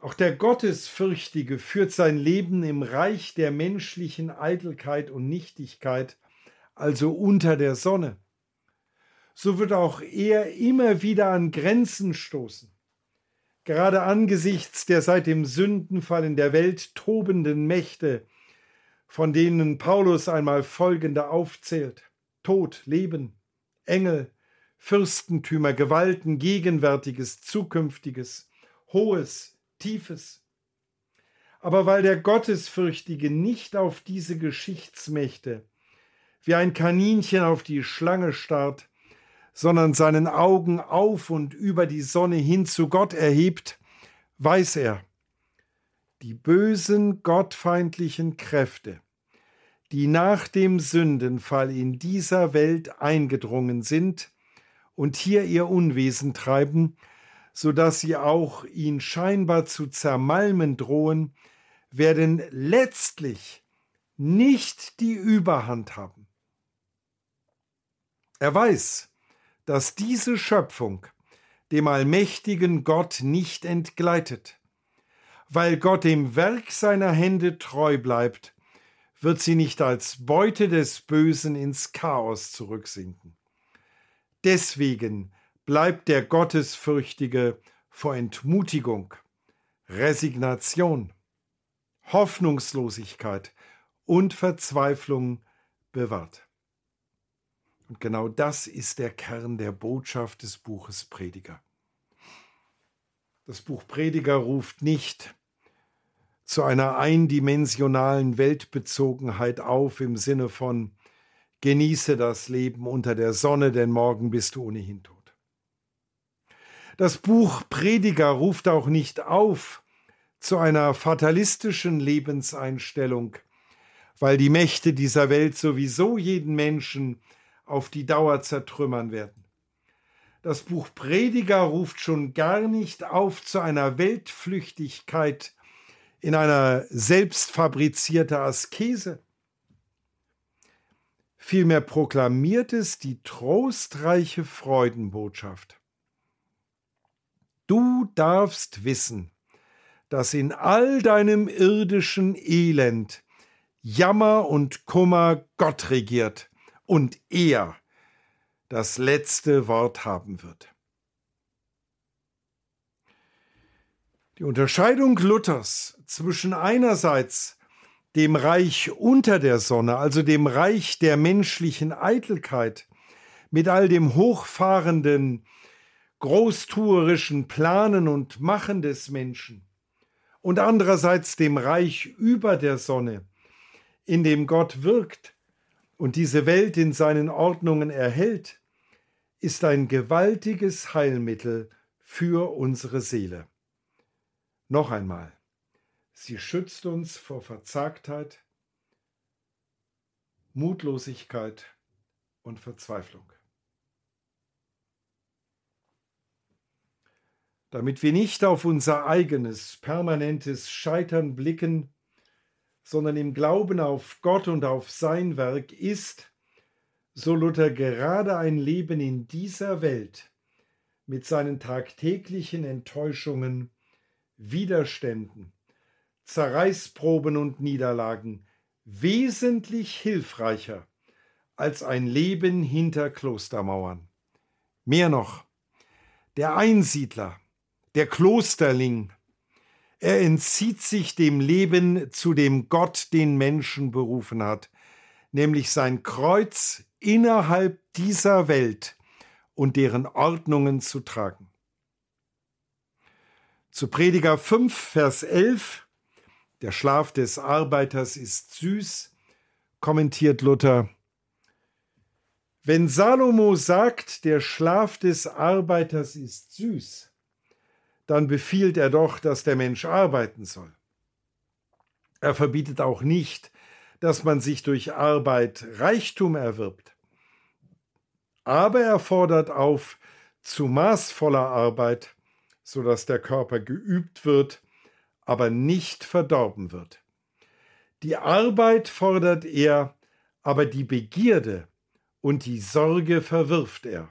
Auch der Gottesfürchtige führt sein Leben im Reich der menschlichen Eitelkeit und Nichtigkeit, also unter der Sonne. So wird auch er immer wieder an Grenzen stoßen. Gerade angesichts der seit dem Sündenfall in der Welt tobenden Mächte, von denen Paulus einmal folgende aufzählt. Tod, Leben, Engel, Fürstentümer, Gewalten, Gegenwärtiges, Zukünftiges, Hohes, Tiefes. Aber weil der Gottesfürchtige nicht auf diese Geschichtsmächte wie ein Kaninchen auf die Schlange starrt, sondern seinen Augen auf und über die Sonne hin zu Gott erhebt, weiß er, die bösen gottfeindlichen Kräfte, die nach dem Sündenfall in dieser Welt eingedrungen sind und hier ihr Unwesen treiben, so dass sie auch ihn scheinbar zu zermalmen drohen, werden letztlich nicht die Überhand haben. Er weiß, dass diese Schöpfung dem allmächtigen Gott nicht entgleitet. Weil Gott dem Werk seiner Hände treu bleibt, wird sie nicht als Beute des Bösen ins Chaos zurücksinken. Deswegen bleibt der Gottesfürchtige vor Entmutigung, Resignation, Hoffnungslosigkeit und Verzweiflung bewahrt. Und genau das ist der Kern der Botschaft des Buches Prediger. Das Buch Prediger ruft nicht zu einer eindimensionalen Weltbezogenheit auf im Sinne von genieße das Leben unter der Sonne, denn morgen bist du ohnehin tot. Das Buch Prediger ruft auch nicht auf zu einer fatalistischen Lebenseinstellung, weil die Mächte dieser Welt sowieso jeden Menschen auf die Dauer zertrümmern werden. Das Buch Prediger ruft schon gar nicht auf zu einer Weltflüchtigkeit in einer selbstfabrizierten Askese. Vielmehr proklamiert es die trostreiche Freudenbotschaft. Du darfst wissen, dass in all deinem irdischen Elend Jammer und Kummer Gott regiert und er das letzte Wort haben wird. Die Unterscheidung Luthers zwischen einerseits dem Reich unter der Sonne, also dem Reich der menschlichen Eitelkeit, mit all dem hochfahrenden großtuerischen Planen und Machen des Menschen und andererseits dem Reich über der Sonne, in dem Gott wirkt und diese Welt in seinen Ordnungen erhält, ist ein gewaltiges Heilmittel für unsere Seele. Noch einmal, sie schützt uns vor Verzagtheit, Mutlosigkeit und Verzweiflung. Damit wir nicht auf unser eigenes permanentes Scheitern blicken, sondern im Glauben auf Gott und auf sein Werk ist, so Luther gerade ein Leben in dieser Welt mit seinen tagtäglichen Enttäuschungen, Widerständen, Zerreißproben und Niederlagen wesentlich hilfreicher als ein Leben hinter Klostermauern. Mehr noch, der Einsiedler, der Klosterling. Er entzieht sich dem Leben, zu dem Gott den Menschen berufen hat, nämlich sein Kreuz innerhalb dieser Welt und deren Ordnungen zu tragen. Zu Prediger 5, Vers 11, der Schlaf des Arbeiters ist süß, kommentiert Luther, wenn Salomo sagt, der Schlaf des Arbeiters ist süß, dann befiehlt er doch, dass der Mensch arbeiten soll. Er verbietet auch nicht, dass man sich durch Arbeit Reichtum erwirbt. Aber er fordert auf zu maßvoller Arbeit, so dass der Körper geübt wird, aber nicht verdorben wird. Die Arbeit fordert er, aber die Begierde und die Sorge verwirft er,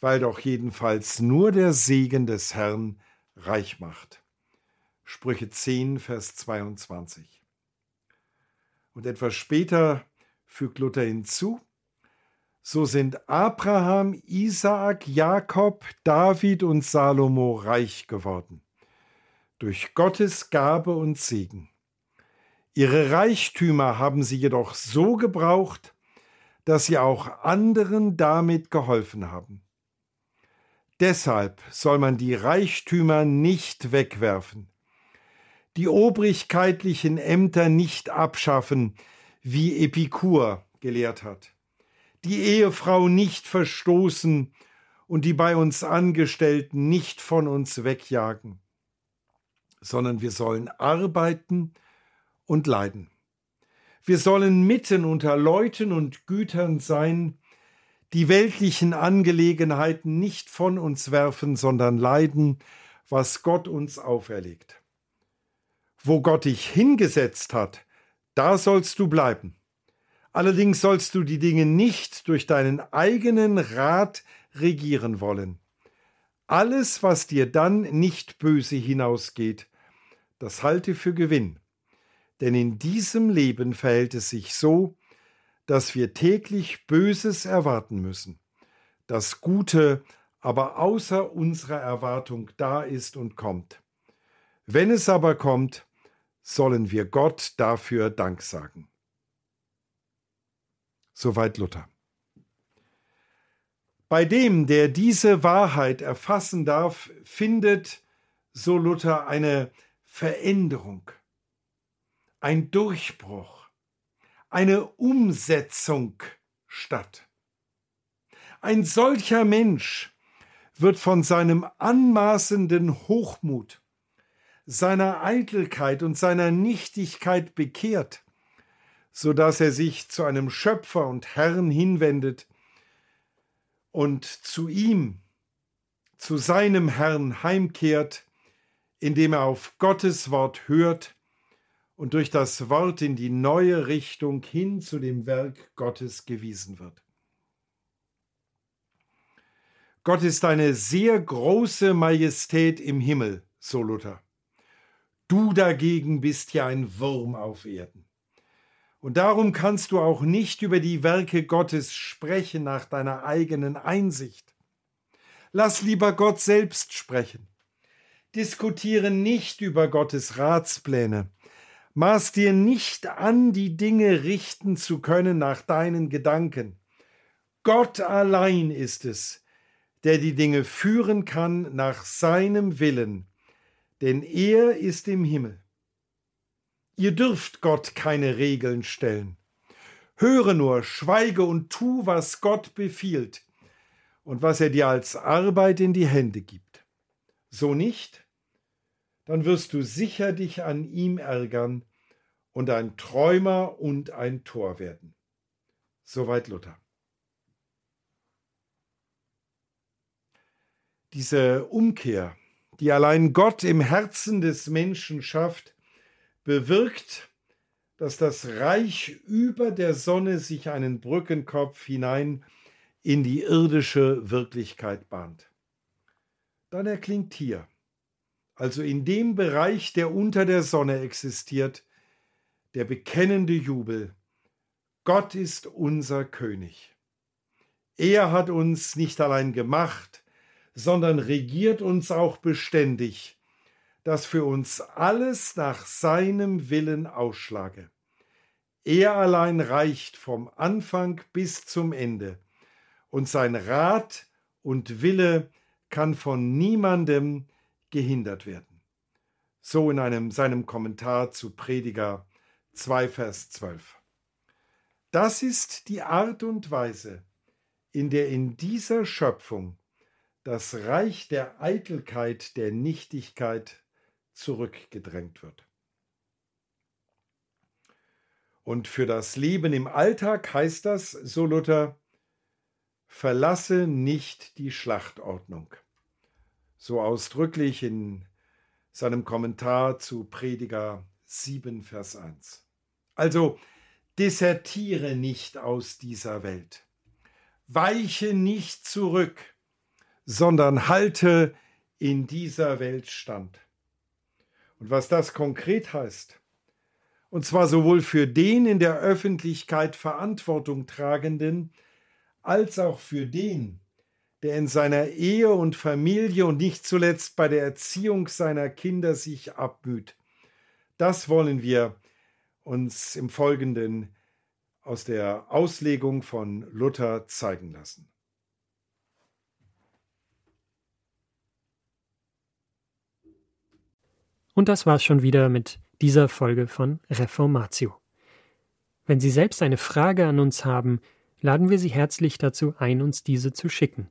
weil doch jedenfalls nur der Segen des Herrn reich macht. Sprüche 10, Vers 22. Und etwas später fügt Luther hinzu, so sind Abraham, Isaak, Jakob, David und Salomo reich geworden. Durch Gottes Gabe und Segen. Ihre Reichtümer haben sie jedoch so gebraucht, dass sie auch anderen damit geholfen haben. Deshalb soll man die Reichtümer nicht wegwerfen, die obrigkeitlichen Ämter nicht abschaffen, wie Epikur gelehrt hat die Ehefrau nicht verstoßen und die bei uns Angestellten nicht von uns wegjagen, sondern wir sollen arbeiten und leiden. Wir sollen mitten unter Leuten und Gütern sein, die weltlichen Angelegenheiten nicht von uns werfen, sondern leiden, was Gott uns auferlegt. Wo Gott dich hingesetzt hat, da sollst du bleiben. Allerdings sollst du die Dinge nicht durch deinen eigenen Rat regieren wollen. Alles, was dir dann nicht böse hinausgeht, das halte für Gewinn. Denn in diesem Leben verhält es sich so, dass wir täglich Böses erwarten müssen, das Gute aber außer unserer Erwartung da ist und kommt. Wenn es aber kommt, sollen wir Gott dafür Dank sagen. Soweit Luther. Bei dem, der diese Wahrheit erfassen darf, findet, so Luther, eine Veränderung, ein Durchbruch, eine Umsetzung statt. Ein solcher Mensch wird von seinem anmaßenden Hochmut, seiner Eitelkeit und seiner Nichtigkeit bekehrt so dass er sich zu einem Schöpfer und Herrn hinwendet und zu ihm, zu seinem Herrn heimkehrt, indem er auf Gottes Wort hört und durch das Wort in die neue Richtung hin zu dem Werk Gottes gewiesen wird. Gott ist eine sehr große Majestät im Himmel, so Luther. Du dagegen bist ja ein Wurm auf Erden. Und darum kannst du auch nicht über die Werke Gottes sprechen nach deiner eigenen Einsicht. Lass lieber Gott selbst sprechen. Diskutiere nicht über Gottes Ratspläne. Maß dir nicht an, die Dinge richten zu können nach deinen Gedanken. Gott allein ist es, der die Dinge führen kann nach seinem Willen, denn er ist im Himmel. Ihr dürft Gott keine Regeln stellen. Höre nur, schweige und tu, was Gott befiehlt und was er dir als Arbeit in die Hände gibt. So nicht, dann wirst du sicher dich an ihm ärgern und ein Träumer und ein Tor werden. Soweit Luther. Diese Umkehr, die allein Gott im Herzen des Menschen schafft, bewirkt, dass das Reich über der Sonne sich einen Brückenkopf hinein in die irdische Wirklichkeit bahnt. Dann erklingt hier, also in dem Bereich, der unter der Sonne existiert, der bekennende Jubel. Gott ist unser König. Er hat uns nicht allein gemacht, sondern regiert uns auch beständig dass für uns alles nach seinem Willen ausschlage. Er allein reicht vom Anfang bis zum Ende, und sein Rat und Wille kann von niemandem gehindert werden. So in einem seinem Kommentar zu Prediger 2 Vers 12. Das ist die Art und Weise, in der in dieser Schöpfung das Reich der Eitelkeit, der Nichtigkeit zurückgedrängt wird. Und für das Leben im Alltag heißt das, so Luther, verlasse nicht die Schlachtordnung. So ausdrücklich in seinem Kommentar zu Prediger 7, Vers 1. Also, desertiere nicht aus dieser Welt. Weiche nicht zurück, sondern halte in dieser Welt stand. Und was das konkret heißt, und zwar sowohl für den in der Öffentlichkeit Verantwortung tragenden, als auch für den, der in seiner Ehe und Familie und nicht zuletzt bei der Erziehung seiner Kinder sich abmüht. Das wollen wir uns im Folgenden aus der Auslegung von Luther zeigen lassen. Und das war's schon wieder mit dieser Folge von Reformatio. Wenn Sie selbst eine Frage an uns haben, laden wir Sie herzlich dazu ein, uns diese zu schicken.